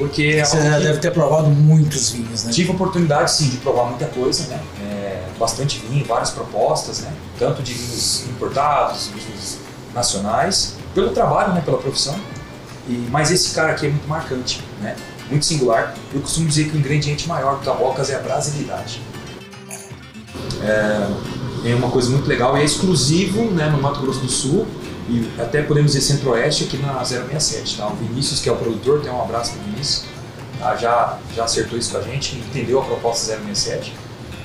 S2: Porque é
S1: Você já
S2: que-
S1: deve ter provado muitos vinhos, né?
S2: Tive a oportunidade, sim, de provar muita coisa, né? É, bastante vinho, várias propostas, né? Tanto de vinhos importados, vinhos nacionais, pelo trabalho, né? Pela profissão. E, mas esse cara aqui é muito marcante, né? Muito singular. Eu costumo dizer que o ingrediente maior do Tabocas é a brasilidade. É, é uma coisa muito legal e é exclusivo, né? No Mato Grosso do Sul e até podemos dizer Centro-Oeste aqui na 067, tá? O Vinícius, que é o produtor, tem um abraço pro Vinícius tá? já, já acertou isso com a gente, entendeu a proposta 067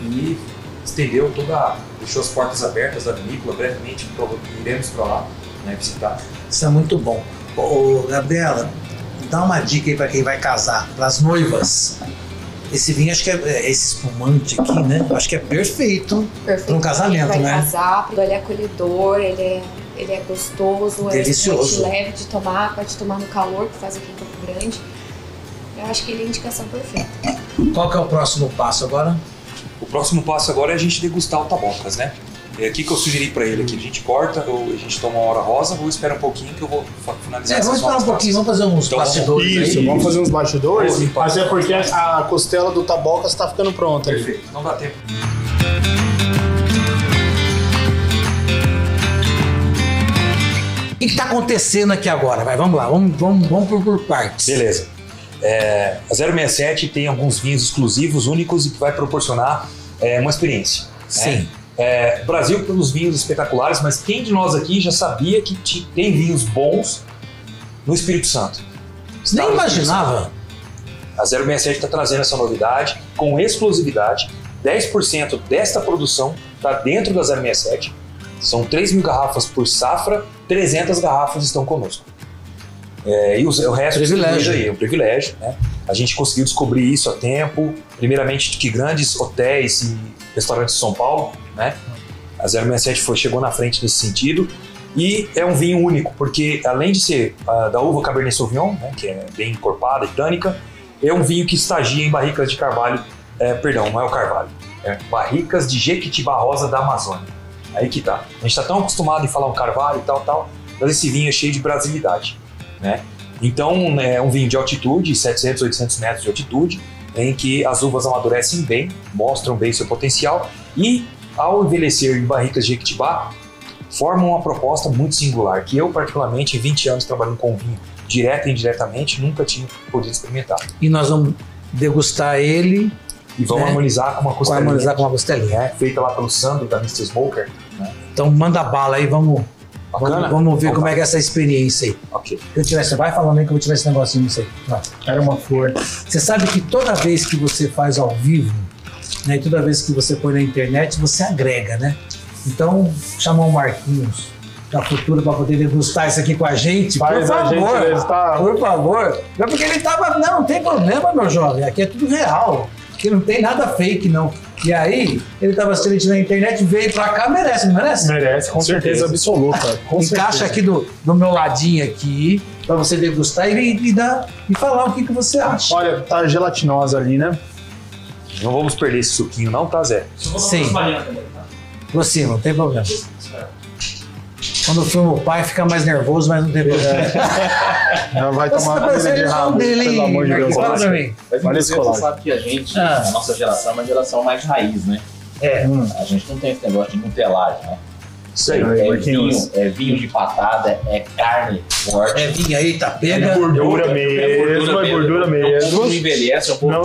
S2: e estendeu toda, deixou as portas abertas da vinícola, brevemente iremos para lá né, visitar.
S1: Isso é muito bom. Ô, Gabriela, dá uma dica aí pra quem vai casar, pras noivas. Esse vinho, acho que é, é esse espumante aqui, né? Acho que é perfeito.
S6: Perfeito.
S1: Pra um casamento,
S6: vai
S1: né?
S6: casar, ele é acolhedor, ele é, ele é gostoso,
S1: Delicioso.
S6: é leve de tomar, pode tomar no calor, que faz aqui em Campo Grande. Eu acho que ele é a indicação perfeita.
S1: Qual que é o próximo passo agora?
S2: O próximo passo agora é a gente degustar o Tabocas, né? É aqui que eu sugeri para ele aqui, a gente corta ou a gente toma uma hora rosa ou espera um pouquinho que eu vou finalizar
S1: É, vamos esperar um pouquinho, vamos fazer uns
S2: Então,
S1: bastidores
S3: Isso,
S1: aí.
S3: vamos fazer uns bastidores.
S2: Vamos limpar.
S3: Até porque a, costela do Tabocas está ficando pronta. ali.
S2: Perfeito, não dá tempo.
S1: O que está acontecendo aqui agora? Vai, vamos lá, vamos, vamos, vamos por, por partes.
S2: Beleza. É, a 067 tem alguns vinhos exclusivos, únicos e que vai proporcionar é, uma experiência.
S1: Sim.
S2: É, o Brasil pelos vinhos espetaculares, mas quem de nós aqui já sabia que tem vinhos bons no Espírito Santo?
S1: Nem
S2: Estado do
S1: imaginava.
S2: A 067 está trazendo essa novidade com exclusividade. 10% desta produção está dentro da 067. São 3 mil garrafas por safra, 300 garrafas estão conosco. É, e os- o resto
S1: Privilégio.
S2: aí, é um privilégio. Né? A gente conseguiu descobrir isso a tempo. Primeiramente, de que grandes hotéis e restaurantes de São Paulo, né? A 067 foi, chegou na frente nesse sentido. E é um vinho único, porque além de ser ah, da uva Cabernet Sauvignon, né, que é bem encorpada e tânica, é um vinho que estagia em barricas de carvalho, é, perdão, não é o carvalho, é barricas de Jequitibá Rosa da Amazônia. Aí que tá. A gente está tão acostumado em falar um carvalho e tal, tal, mas esse vinho é cheio de brasilidade, né? Então é um vinho de altitude, 700, 800 metros de altitude, em que as uvas amadurecem bem, mostram bem seu potencial e ao envelhecer em barricas de Jequitibá, formam uma proposta muito singular, que eu particularmente em 20 anos trabalhando com vinho, direta e indiretamente, nunca tinha podido experimentar.
S1: E nós vamos degustar ele,
S2: E vamos
S1: É.
S2: harmonizar com uma
S1: vamos
S2: costelinha
S1: harmonizar com uma costelinha.
S2: né, feita lá pelo Sandro da Mr. Smoker.
S1: Então manda bala aí, vamos.
S2: Bacana?
S1: Vamos, vamos ver como é que é essa experiência aí.
S2: Ok.
S1: Eu tivesse, vai falando aí que eu vou tirar esse negocinho, não sei. Vai.
S3: Era uma flor.
S1: Você sabe que toda vez que você faz ao vivo, né, e toda vez que você põe na internet, você agrega, né? Então, chamar o Marquinhos da Futura para poder degustar isso aqui com a gente,
S3: Faz
S1: por
S3: a gente
S1: favor.
S3: degustar.
S1: Por favor. Não é porque ele tava. Não, não tem problema, meu jovem. Aqui é tudo real. Aqui não tem nada fake, não. E aí, ele tava assistindo na internet, veio pra cá, merece, não merece?
S3: Merece, com certeza, absoluta. Com
S1: Encaixa
S3: certeza.
S1: aqui do, do meu ladinho aqui, pra você degustar e, e, dar, e falar o que, que você acha.
S3: Olha, tá gelatinosa ali, né?
S2: Não vamos perder esse suquinho, não, tá, Zé?
S1: Sim. Aproxima, não tem problema. Quando o filme o pai fica mais nervoso, mas não tem problema.
S3: Ela vai
S1: Você
S3: tomar
S1: tá
S3: comida de rabo,
S1: um dele,
S3: pelo amor de Deus.
S1: Fala pra mim.
S5: Mas
S3: esse
S5: você sabe que a gente,
S1: Ah.
S5: a nossa geração é uma geração mais raiz, né?
S1: É.
S3: Hum,
S5: A gente não tem esse negócio de nutelagem, né?
S2: Isso aí.
S5: É
S3: Marquinhos.
S5: vinho, é vinho de patada, é carne forte.
S1: É vinho aí, tá
S3: É
S1: pega.
S3: gordura
S5: É
S3: mesmo, é gordura
S5: É um
S3: mesmo.
S5: que envelhece, é um pouco
S3: Não.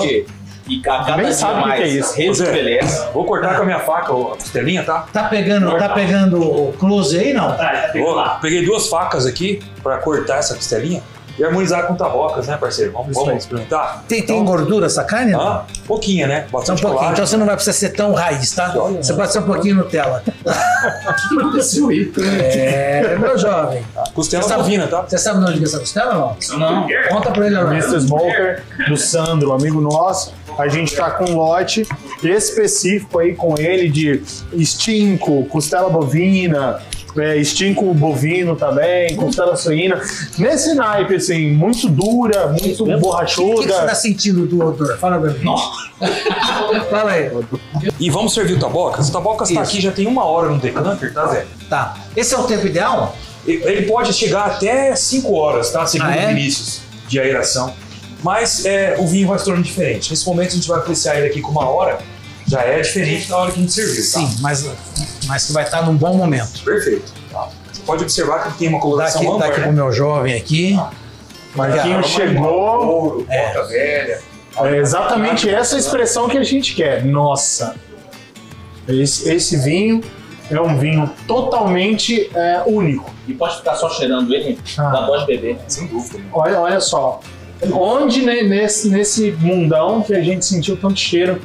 S5: E a cada
S3: Nem
S5: dia
S3: sabe o que
S5: mais
S3: que é isso.
S5: Rejuvenesce.
S2: Vou cortar com a minha faca ó, a costelinha, tá?
S1: Tá pegando, tá pegando o close aí, não?
S2: Vou- peguei duas facas aqui pra cortar essa costelinha e harmonizar com tabocas, né, parceiro? Vamos, vamos experimentar?
S1: Tem, tem
S2: Então,
S1: gordura essa carne? Não?
S2: hã? pouquinha, né?
S1: Só um
S2: Bastante
S1: pouquinho. Então você não vai precisar ser tão raiz, tá?
S2: Olha,
S1: Você pode ser um pouquinho Nutella.
S5: O que aconteceu aí?
S1: É, meu jovem.
S2: Costela bovina, tá?
S1: Você sabe de onde é essa costela ou não?
S5: Não.
S1: Conta pra ele agora.
S3: Mr. Smoker, do Sandro, amigo nosso. A gente tá com um lote específico aí com ele de estinco, costela bovina, é, estinco bovino também, costela suína. Nesse naipe, assim, muito dura, muito
S1: O que, que você tá
S3: borrachuda.
S1: sentindo do odor? Fala pra mim. Fala aí.
S2: E vamos servir o tabocas? O tabocas tá
S1: Isso.
S2: aqui já tem uma hora no decanter, tá, Zé?
S1: Tá. Esse é o tempo ideal?
S2: Ele pode chegar até 5 horas, tá? Segundo
S1: Ah, é?
S2: Vinícius, de aeração. Mas é, o vinho vai se tornando diferente. Nesse momento a gente vai apreciar ele aqui com uma hora. Já é diferente da hora que a gente serviu, tá?
S1: Sim, mas, mas que vai estar num bom momento.
S2: Perfeito. Tá? Você pode observar que ele tem uma coloração
S1: aqui, dá
S2: ampla,
S1: aqui
S2: né?
S1: pro meu jovem aqui.
S3: Marquinhos chegou.
S2: Ouro,
S1: É.
S2: bota velha.
S3: É exatamente essa expressão que a gente quer. Nossa. Esse, esse vinho é um vinho totalmente é, único.
S5: E pode ficar só cheirando ele,
S3: Ah.
S5: dá de beber.
S2: Sem dúvida.
S3: Olha, olha só. Onde né, nesse, nesse mundão que a gente sentiu tanto cheiro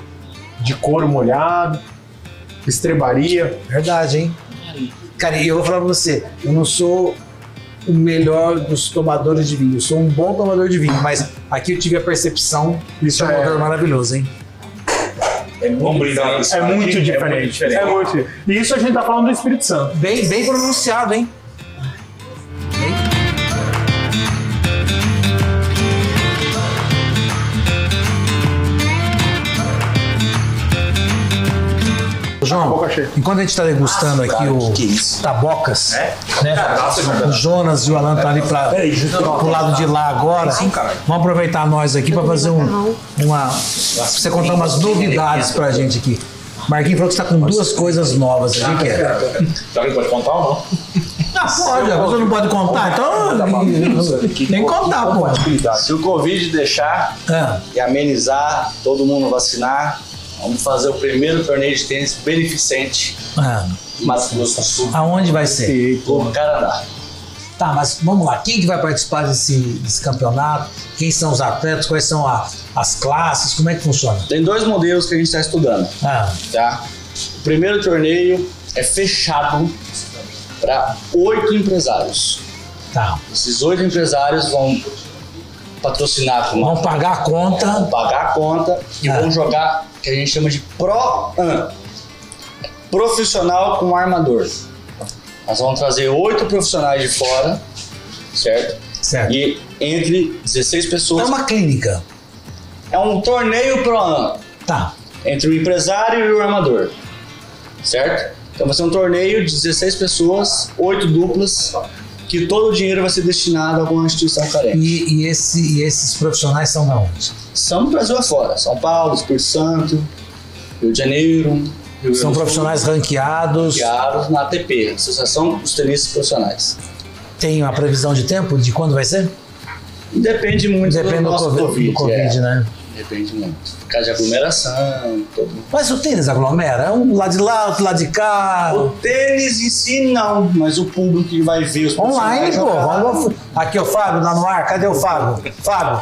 S3: de couro molhado, estrebaria.
S1: Verdade, hein? Cara, e eu vou falar pra você, eu não sou o melhor dos tomadores de vinho, eu sou um bom tomador de vinho, mas aqui eu tive a percepção
S3: Isso
S1: de um
S3: é,
S1: odor maravilhoso, hein?
S5: É muito
S2: Vamos brindar
S5: diferente.
S2: com esse
S3: é muito diferente.
S5: diferente.
S3: É muito. E isso a gente tá falando do Espírito Santo.
S1: Bem, bem pronunciado, hein? João, enquanto a gente está degustando aqui o
S2: que isso?
S1: Tabocas, né?
S2: Nossa,
S1: O Jonas e o Alan tá ali para pro lado de lá agora.
S2: Sim, cara.
S1: Vamos aproveitar nós aqui para fazer um, uma. Pra você contar umas novidades pra gente aqui. Marquinhos falou que você tá com duas coisas novas aqui, que é.
S5: Será que pode contar ou não?
S1: Ah, pode, você não pode contar, então. Tem que contar, pô.
S7: Se o Covid deixar
S1: Ah,
S7: e amenizar, todo mundo vacinar, vamos fazer o primeiro torneio de tênis beneficente
S1: ah.
S7: Mato Grosso do Sul,
S1: Aonde vai ser?
S7: no Canadá.
S1: Tá, mas vamos lá. Quem que vai participar desse, desse campeonato? Quem são os atletas? Quais são a- as classes? Como é que funciona?
S7: Tem dois modelos que a gente está estudando,
S1: Ah,
S7: tá? O primeiro torneio é fechado para oito empresários.
S1: tá.
S7: Esses oito empresários vão patrocinar com
S1: Vamos pagar a conta.
S7: vão pagar a conta e
S1: Ah.
S7: vão jogar o que a gente chama de Pro-Am. Profissional com armador. Nós vamos trazer oito profissionais de fora, certo?
S1: Certo.
S7: E entre 16
S1: É
S7: pessoas.
S1: uma clínica.
S7: É um torneio Pro-Am
S1: Tá.
S7: entre o empresário e o armador, certo? Então vai ser um torneio de 16 pessoas, oito duplas, que todo o dinheiro vai ser destinado a alguma instituição carente.
S1: E, e esse, e esses profissionais são da onde?
S7: São do Brasil afora. São Paulo, Espírito Santo, Rio de Janeiro. Rio
S1: São
S7: Sul,
S1: profissionais ranqueados.
S7: ranqueados na ATP, Associação dos Tenistas Profissionais.
S1: Tem uma previsão de tempo de quando vai ser?
S7: Depende muito
S1: Depende
S7: do
S1: do
S7: nosso
S1: Covid,
S7: Covid.
S1: do COVID
S7: é.
S1: né?
S7: Depende muito. Por causa de aglomeração, todo
S1: Mas o tênis aglomera? Um do lado de lá, outro lado de cá.
S7: O tênis em si, não, mas o público que vai ver os
S1: Online, pô. Vamos- Aqui, o Fábio, lá no ar. Cadê o Fábio? Fábio,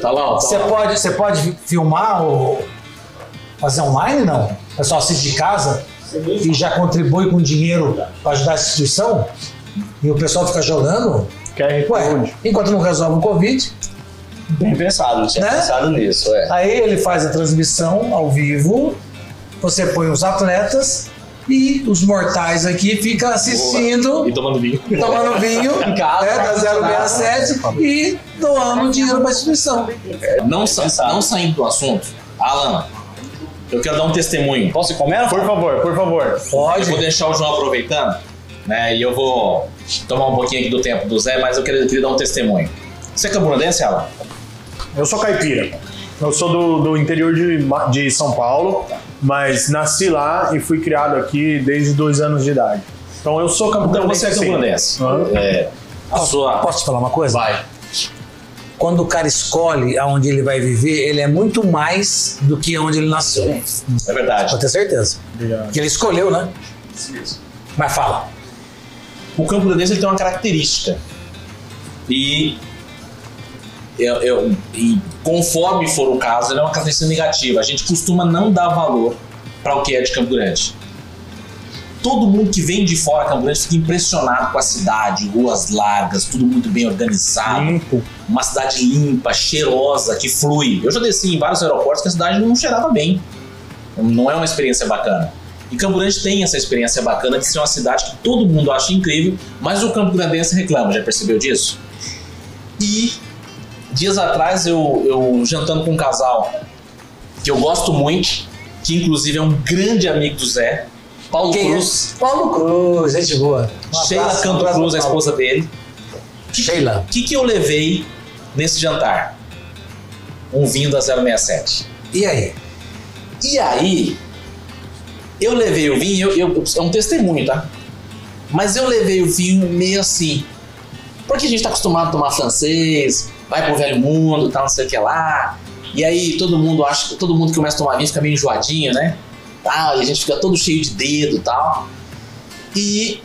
S5: Tá lá, ó. Tá
S1: você
S5: lá.
S1: pode, você pode filmar ou fazer online, não? O pessoal assiste de casa e já contribui com dinheiro para ajudar a instituição? E o pessoal fica jogando?
S3: QR
S1: Ué, enquanto não resolve o Covid,
S7: Bem pensado, não tinha
S1: Né?
S7: pensado nisso, é.
S1: aí ele faz a transmissão ao vivo, você põe os atletas e os mortais aqui ficam assistindo
S5: E tomando vinho.
S1: tomando vinho
S7: Em casa,
S1: né, da 067 e doando dinheiro para a instituição.
S5: Não, sa não saindo do assunto, Alan, eu quero dar um testemunho.
S7: Posso ir comer?
S3: Por favor, por favor.
S5: Eu vou
S1: Pode.
S5: deixar o João aproveitando, né? E eu vou tomar um pouquinho aqui do tempo do Zé, mas eu queria, queria dar um testemunho. Você é camburandense, Alan?
S3: Eu sou caipira. Eu sou do, do interior de, de São Paulo, mas nasci lá e fui criado aqui desde dois anos de idade. Então eu sou campo
S5: Então você é camburandense.
S3: Aham.
S5: É, a sua...
S1: Posso te falar uma coisa?
S5: Vai.
S1: Quando o cara escolhe aonde ele vai viver, ele é muito mais do que onde ele nasceu.
S5: É verdade.
S1: Pode ter certeza.
S3: Obrigado.
S1: Porque ele escolheu, né? Mas fala.
S5: O campo ele tem uma característica. E, eu, eu- e conforme for o caso, ele é uma característica negativa. A gente costuma não dar valor para o que é de Campo Grande. Todo mundo que vem de fora de Campo Grande fica impressionado com a cidade, ruas largas, tudo muito bem organizado,
S3: Limpo.
S5: uma cidade limpa, cheirosa, que flui. Eu já desci em vários aeroportos que a cidade não cheirava bem. Não é uma experiência bacana. E Campo Grande tem essa experiência bacana de ser uma cidade que todo mundo acha incrível, mas o Campo Grandense reclama, já percebeu disso? E dias atrás eu, eu jantando com um casal que eu gosto muito, que inclusive é um grande amigo do Zé, Paulo
S1: Quem é?
S5: Cruz,
S1: Paulo Cruz, gente boa. Um
S5: Sheila
S1: abraço,
S5: Canto
S1: abraço
S5: Cruz, a esposa dele.
S1: Sheila.
S5: O que, que eu levei nesse jantar? Um vinho da 067.
S1: E aí?
S5: E aí, eu levei o vinho, eu, eu- é um testemunho, tá? Mas eu levei o vinho meio assim. Porque a gente tá acostumado a tomar francês, vai pro velho mundo, tal, não sei o que lá. E aí todo mundo acha que todo mundo que começa a tomar vinho fica meio enjoadinho, né? Tal, e a gente fica todo cheio de dedo e tal. E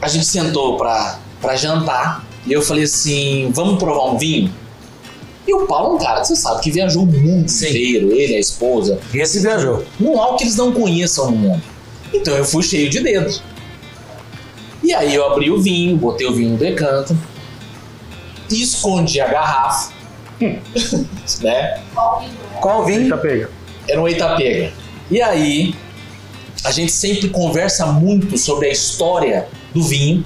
S5: a gente sentou pra, pra jantar. E eu falei assim: vamos provar um vinho? E o Paulo é um cara que você sabe que viajou o mundo
S1: Sim.
S5: inteiro, ele, a esposa.
S1: Esse viajou.
S5: Não há o que eles não conheçam no mundo. Então eu fui cheio de dedos. E aí eu abri o vinho, botei o vinho no decanto, escondi a garrafa, né?
S1: Qual vinho?
S3: Eita, pega.
S5: Era um Itapega. E aí a gente sempre conversa muito sobre a história do vinho,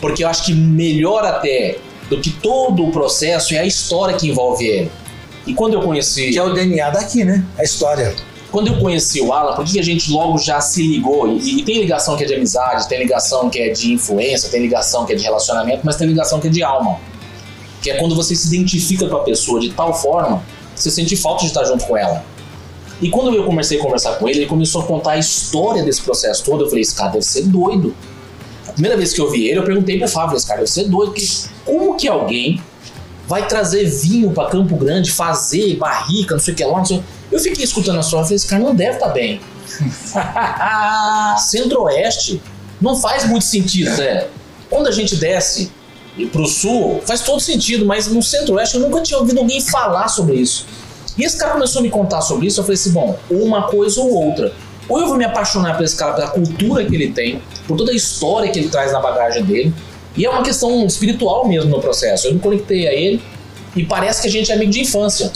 S5: porque eu acho que melhor até do que todo o processo é a história que envolve ele. E quando eu conheci
S1: Que é o DNA daqui, né? A história.
S5: quando eu conheci o Alan, por que a gente logo já se ligou? E, e tem ligação que é de amizade, tem ligação que é de influência, tem ligação que é de relacionamento, mas tem ligação que é de alma. Que é quando você se identifica com a pessoa de tal forma que você sente falta de estar junto com ela. E quando eu comecei a conversar com ele, ele começou a contar a história desse processo todo. Eu falei, esse cara deve ser doido. A primeira vez que eu vi ele, eu perguntei pro Fábio, esse cara deve ser doido. Porque como que alguém vai trazer vinho para Campo Grande, fazer barrica, não sei o que lá, não sei o que. Eu fiquei escutando a história e falei, esse cara não deve estar bem. Centro-Oeste não faz muito sentido, Zé. Quando a gente desce pro sul, faz todo sentido, mas no Centro-Oeste eu nunca tinha ouvido alguém falar sobre isso. E esse cara começou a me contar sobre isso, eu falei assim, bom, ou uma coisa ou outra. Ou eu vou me apaixonar por esse cara, pela cultura que ele tem, por toda a história que ele traz na bagagem dele, e é uma questão espiritual mesmo no processo. Eu me conectei a ele e parece que a gente é amigo de infância.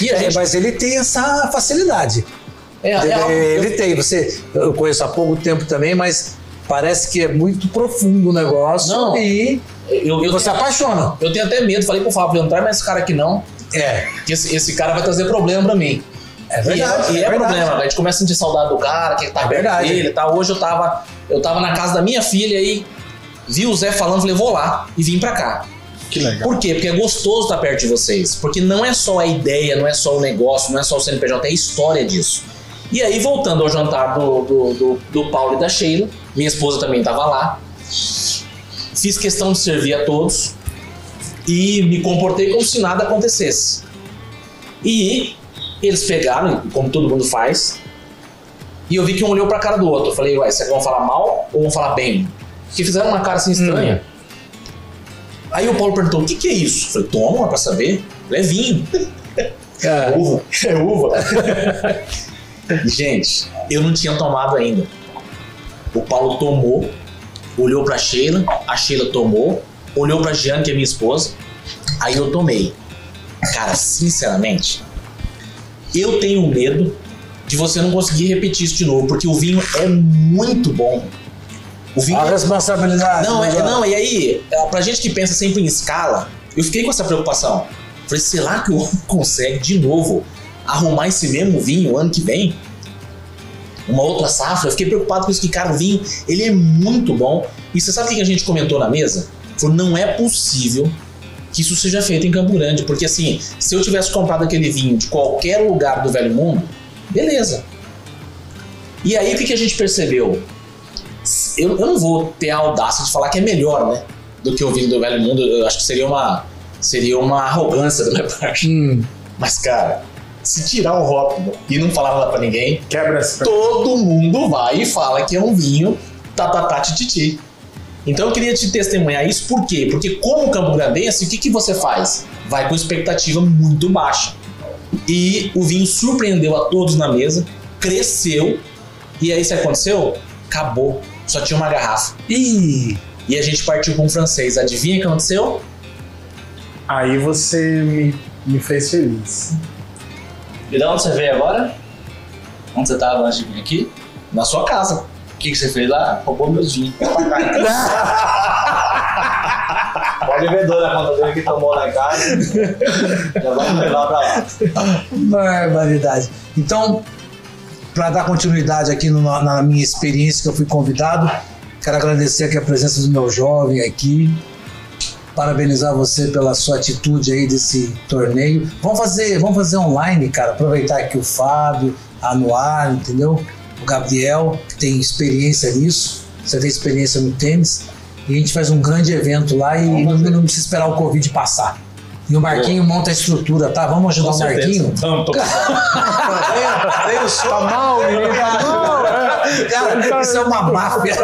S5: E
S1: É,
S5: gente,
S1: mas ele tem essa facilidade.
S5: é, é
S1: Ele, ele tem. Você, eu conheço há pouco tempo também, mas parece que é muito profundo o negócio
S5: Não.
S1: e,
S5: eu, eu,
S1: você apaixona.
S5: eu tenho até medo, falei pro Fábio, não traz mais esse cara aqui não,
S1: É,
S5: que esse, esse cara vai trazer problema pra mim.
S1: é verdade.
S5: E é, e é
S1: verdade.
S5: problema, a gente começa a sentir saudade do cara, que tá
S1: É
S5: perto
S1: verdade.
S5: dele e tal. Hoje eu tava, eu tava na casa da minha filha e vi o Zé falando, falei, vou lá e vim pra cá.
S3: Que legal.
S5: Por quê? Porque é gostoso estar perto de vocês. Porque não é só a ideia, não é só o negócio, não é só o CNPJ, é a história disso. E aí, voltando ao jantar do, do, do, do Paulo e da Sheila, minha esposa também estava lá. Fiz questão de servir a todos e me comportei como se nada acontecesse. E Eles pegaram, como todo mundo faz, e eu vi que um olhou pra cara do outro. Eu falei, ué, vocês vão falar mal ou vão falar bem? Que fizeram uma cara assim estranha. Aí o Paulo perguntou, o que, que é isso? Eu falei, toma pra saber. É vinho.
S1: É.
S5: Uva. É uva. Gente, eu não tinha tomado ainda. O Paulo tomou, olhou pra Sheila, a Sheila tomou, olhou pra Jeane, que é minha esposa, aí eu tomei. Cara, sinceramente, eu tenho medo de você não conseguir repetir isso de novo, porque o vinho é muito bom. O vinho
S1: A responsabilidade.
S5: não, é,
S1: né?
S5: não, e aí, é, pra gente que pensa sempre em escala, eu fiquei com essa preocupação. Falei, será que o homem consegue de novo arrumar esse mesmo vinho ano que vem? Uma outra safra? Eu fiquei preocupado com isso, que, cara, o vinho, ele é muito bom. E você sabe o que a gente comentou na mesa? Falou, não é possível que isso seja feito em Campo Grande, porque assim, se eu tivesse comprado aquele vinho de qualquer lugar do Velho Mundo, beleza. E aí, o que, que a gente percebeu? eu, eu não vou ter a audácia de falar que é melhor, né? Do que o vinho do Velho Mundo. Eu acho que seria uma, seria uma arrogância da minha parte.
S1: Hum,
S5: Mas, cara, se tirar o rótulo e não falar nada pra ninguém,
S3: Quebra
S5: todo mundo vai e fala que é um vinho tatatá tititi. Então eu queria te testemunhar isso, por quê? Porque como Campo Grandense, o que, que você faz? Vai com expectativa muito baixa. E o vinho surpreendeu a todos na mesa, cresceu, e aí se aconteceu? Acabou. Só tinha uma garrafa.
S1: Ih,
S5: E a gente partiu com o francês. Adivinha o que aconteceu?
S3: Aí você me, me fez feliz.
S7: E de onde você veio agora? Onde você tava antes de vir aqui?
S5: Na sua casa.
S7: O que, que você fez lá? Roubou meus vinhos. Pode ver dor na conta dele que tomou em casa. Já vamos levar pra lá.
S1: barbaridade. Então, para dar continuidade aqui no- na minha experiência que eu fui convidado, quero agradecer aqui a presença do meu jovem aqui. Parabenizar você pela sua atitude aí desse torneio. Vamos fazer, vamos fazer online, cara. Aproveitar aqui o Fábio, a Noar, entendeu? O Gabriel, que tem experiência nisso. Você tem experiência no tênis. E a gente faz um grande evento lá e não, não precisa esperar o Covid passar. E o Marquinho monta a estrutura, tá? Vamos ajudar o Marquinho?
S5: Vamos, tô-.
S1: Tá mal, menino. Tá mal. Cara, isso é uma máfia.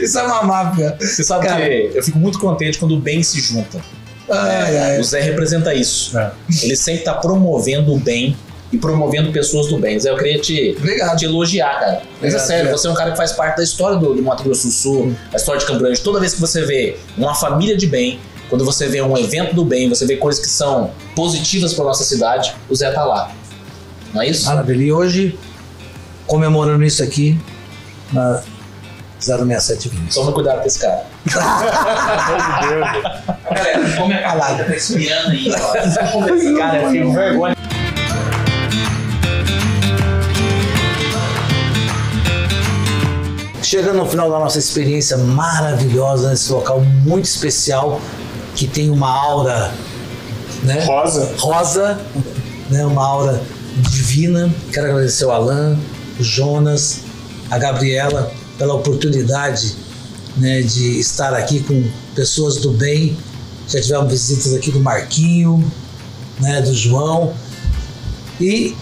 S1: Isso é uma máfia.
S5: Você sabe
S1: Cara.
S5: que eu fico muito contente quando o bem se junta.
S1: Ai, ai.
S5: O Zé representa isso.
S3: É.
S5: Ele sempre tá promovendo o bem e promovendo pessoas do bem. Zé, eu queria te,
S1: Obrigado.
S5: te elogiar, cara. Mas é sério, você é um cara que faz parte da história do, do Mato Grosso do Sul, a história de Campo Grande. Toda vez que você vê uma família de bem, quando você vê um evento do bem, você vê coisas que são positivas para nossa cidade, o Zé tá lá. Não é isso?
S1: Maravilha. E hoje, comemorando isso aqui, na 067 Vinhos.
S5: Toma cuidado com esse cara. Galera, come a calada, tá espiando aí, ó. Esse cara, eu fico vergonha.
S1: Chegando no final da nossa experiência maravilhosa nesse local muito especial, que tem uma aura né?
S3: Rosa.
S1: rosa, né, uma aura divina. Quero agradecer ao Alan, o Jonas, a Gabriela pela oportunidade né, de estar aqui com pessoas do bem. Já tivemos visitas aqui do Marquinho, né, do João e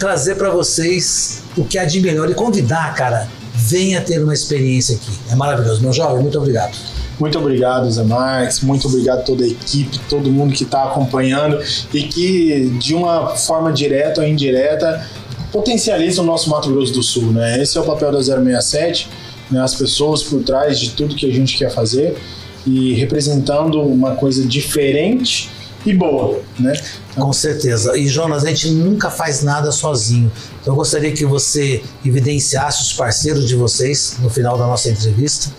S1: trazer para vocês o que há de melhor e convidar, cara, venha ter uma experiência aqui. É maravilhoso. Meu jovem, muito obrigado.
S3: Muito obrigado, Zé Marques. Muito obrigado a toda a equipe, todo mundo que está acompanhando e que, de uma forma direta ou indireta, potencializa o nosso Mato Grosso do Sul. Né? Esse é o papel da 067, né? as pessoas por trás de tudo que a gente quer fazer e representando uma coisa diferente e boa. Né?
S1: Com certeza. E Jonas, a gente nunca faz nada sozinho. Então eu gostaria que você evidenciasse os parceiros de vocês no final da nossa entrevista,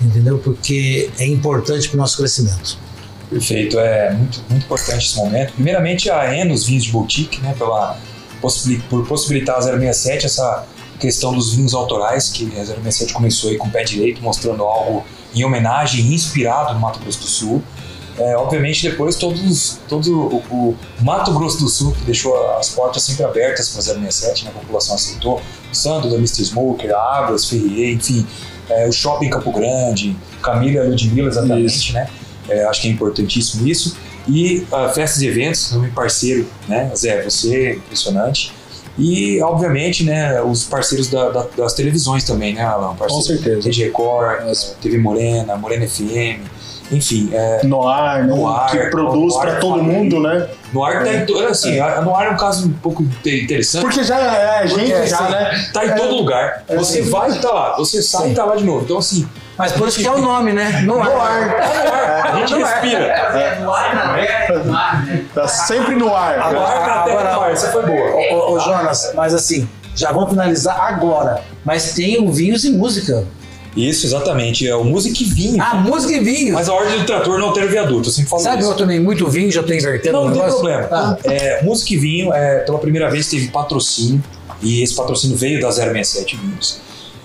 S1: entendeu? Porque é importante para o nosso crescimento.
S2: Perfeito, é muito, muito importante esse momento. Primeiramente, a Enos Vinhos de Boutique, né, pela, por possibilitar a 067 essa questão dos vinhos autorais, que a 067 começou aí com o pé direito, mostrando algo em homenagem, inspirado no Mato Grosso do Sul. É, obviamente, depois, todos, todo o, o Mato Grosso do Sul, que deixou as portas sempre abertas para a 067, né, a população aceitou, o Sandro da Mr. Smoker, a Águas, Ferrier, enfim, é, o Shopping Campo Grande, Camila e Ludmilla, exatamente,
S3: Isso.
S2: né? É, acho que é importantíssimo isso. E ah, festas e eventos, também parceiro, né? Zé, você é impressionante. E, obviamente, né, os parceiros da- da- das televisões também, né, Alan?
S3: Com
S2: Parceiro
S3: certeza.
S2: Rede Record, TV Morena, Morena FM, enfim, é,
S3: No ar, né?
S2: No ar,
S3: que produz
S2: ar,
S3: pra todo
S2: família.
S3: mundo, né?
S2: no ar tá em to- assim, ar é um caso um pouco inte- interessante.
S3: Porque já é, a gente
S2: Porque,
S3: já,
S2: assim,
S3: né?
S2: Tá em todo lugar. Você vai e tá lá, você sai e tá lá de novo. Então, assim,
S1: Mas por isso que é o nome, né? No ar.
S3: No ar.
S2: a gente respira.
S4: No ar na terra, no ar, né?
S3: Tá sempre no ar.
S2: No ar na terra
S1: Agora-
S2: no ar, essa foi boa.
S1: Ô, Jonas, mas assim, já vamos finalizar agora. Mas tem o vinhos e música.
S2: Isso, exatamente. É o música e vinho.
S1: Ah, música e vinhos.
S2: Mas a ordem do trator não altera o viaduto, eu sempre falo
S1: Sabe,
S2: isso.
S1: eu tomei muito vinho, já tô invertendo
S2: Não, não tem problema.
S1: Ah,
S2: É, música e vinho, é, pela primeira vez teve patrocínio, e esse patrocínio veio da 067 Vinhos.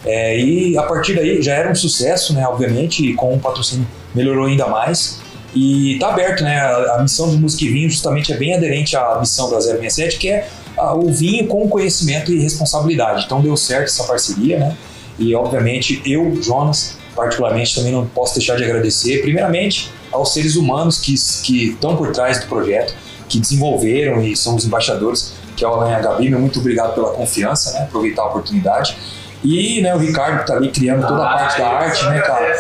S2: É, e a partir daí já era um sucesso, né? Obviamente, e com o patrocínio melhorou ainda mais. E tá aberto, né? A, a missão do Música e Vinho justamente é bem aderente à missão da 067, que é ah, o vinho com conhecimento e responsabilidade. Então deu certo essa parceria, né? E obviamente eu, Jonas, particularmente também não posso deixar de agradecer, primeiramente, aos seres humanos que que estão por trás do projeto, que desenvolveram e são os embaixadores, que é o Alan e a Gabi. Meu muito obrigado pela confiança, né? Aproveitar a oportunidade. E né, o Ricardo que tá ali criando toda a parte da arte, né, cara? É,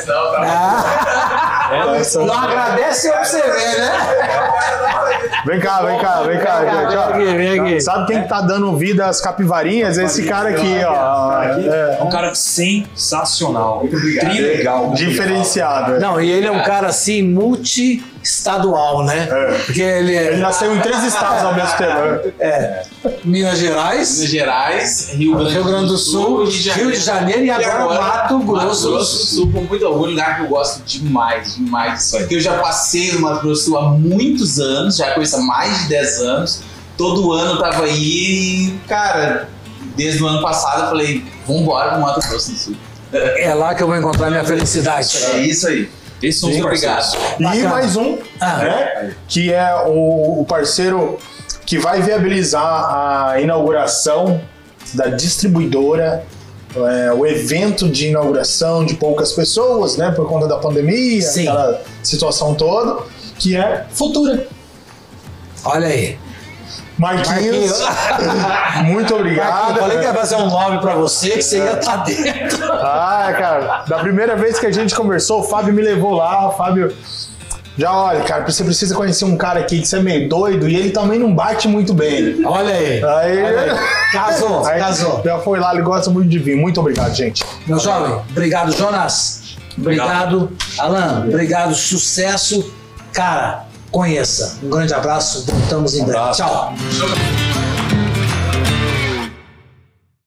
S3: Essa-
S1: Não agradece eu você ver, né?
S3: Vem cá, vem cá, vem cá.
S1: Vem aqui, vem aqui.
S3: Sabe quem que tá dando vida às capivarinhas? Esse cara aqui, ó.
S2: é um cara sensacional, trilegal,
S3: Diferenciado. é.
S1: Não, e ele é um cara assim, multi-estadual, né?
S3: É.
S1: Porque ele é
S3: Ele nasceu em três estados ao mesmo tempo. né?
S1: Minas Gerais,
S5: Minas Gerais, Rio Grande,
S1: Rio Grande do Sul, Rio de Janeiro e agora Mato Grosso do
S5: do
S1: Sul.
S5: Sul, com muito orgulho, um lugar que eu gosto demais, demais. Porque eu já passei no Mato Grosso do Sul há muitos anos, já conheço há mais de 10 anos. Todo ano eu tava aí e, cara, desde o ano passado eu falei, vambora pro Mato Grosso do Sul.
S1: É lá que eu vou encontrar minha felicidade.
S5: É isso aí.
S2: Esses são os
S5: Muito
S2: parceiros.
S5: obrigado.
S3: E
S1: Bacana.
S3: mais um,
S1: Ah.
S3: né? Que é o, o parceiro que vai viabilizar a inauguração da distribuidora, é, o evento de inauguração de poucas pessoas, né? Por conta da pandemia,
S1: Sim.
S3: aquela situação toda, que é Futura.
S1: Olha aí.
S3: Marquinhos, muito obrigado.
S1: Eu falei que ia fazer um nome pra você, que você ia estar dentro.
S3: Ah, cara, da primeira vez que a gente conversou, o Fábio me levou lá, o Fábio. Já olha, cara, você precisa conhecer um cara aqui que você é meio doido e ele também não bate muito bem.
S1: Olha aí.
S3: Aí,
S1: Casou,
S3: aí
S1: casou.
S3: já foi lá, ele gosta muito de vinho. Muito obrigado, gente.
S1: Meu jovem, obrigado, Jonas. Obrigado, Alan. Obrigado, sucesso. Cara, conheça. Um grande abraço, voltamos em breve. Tchau.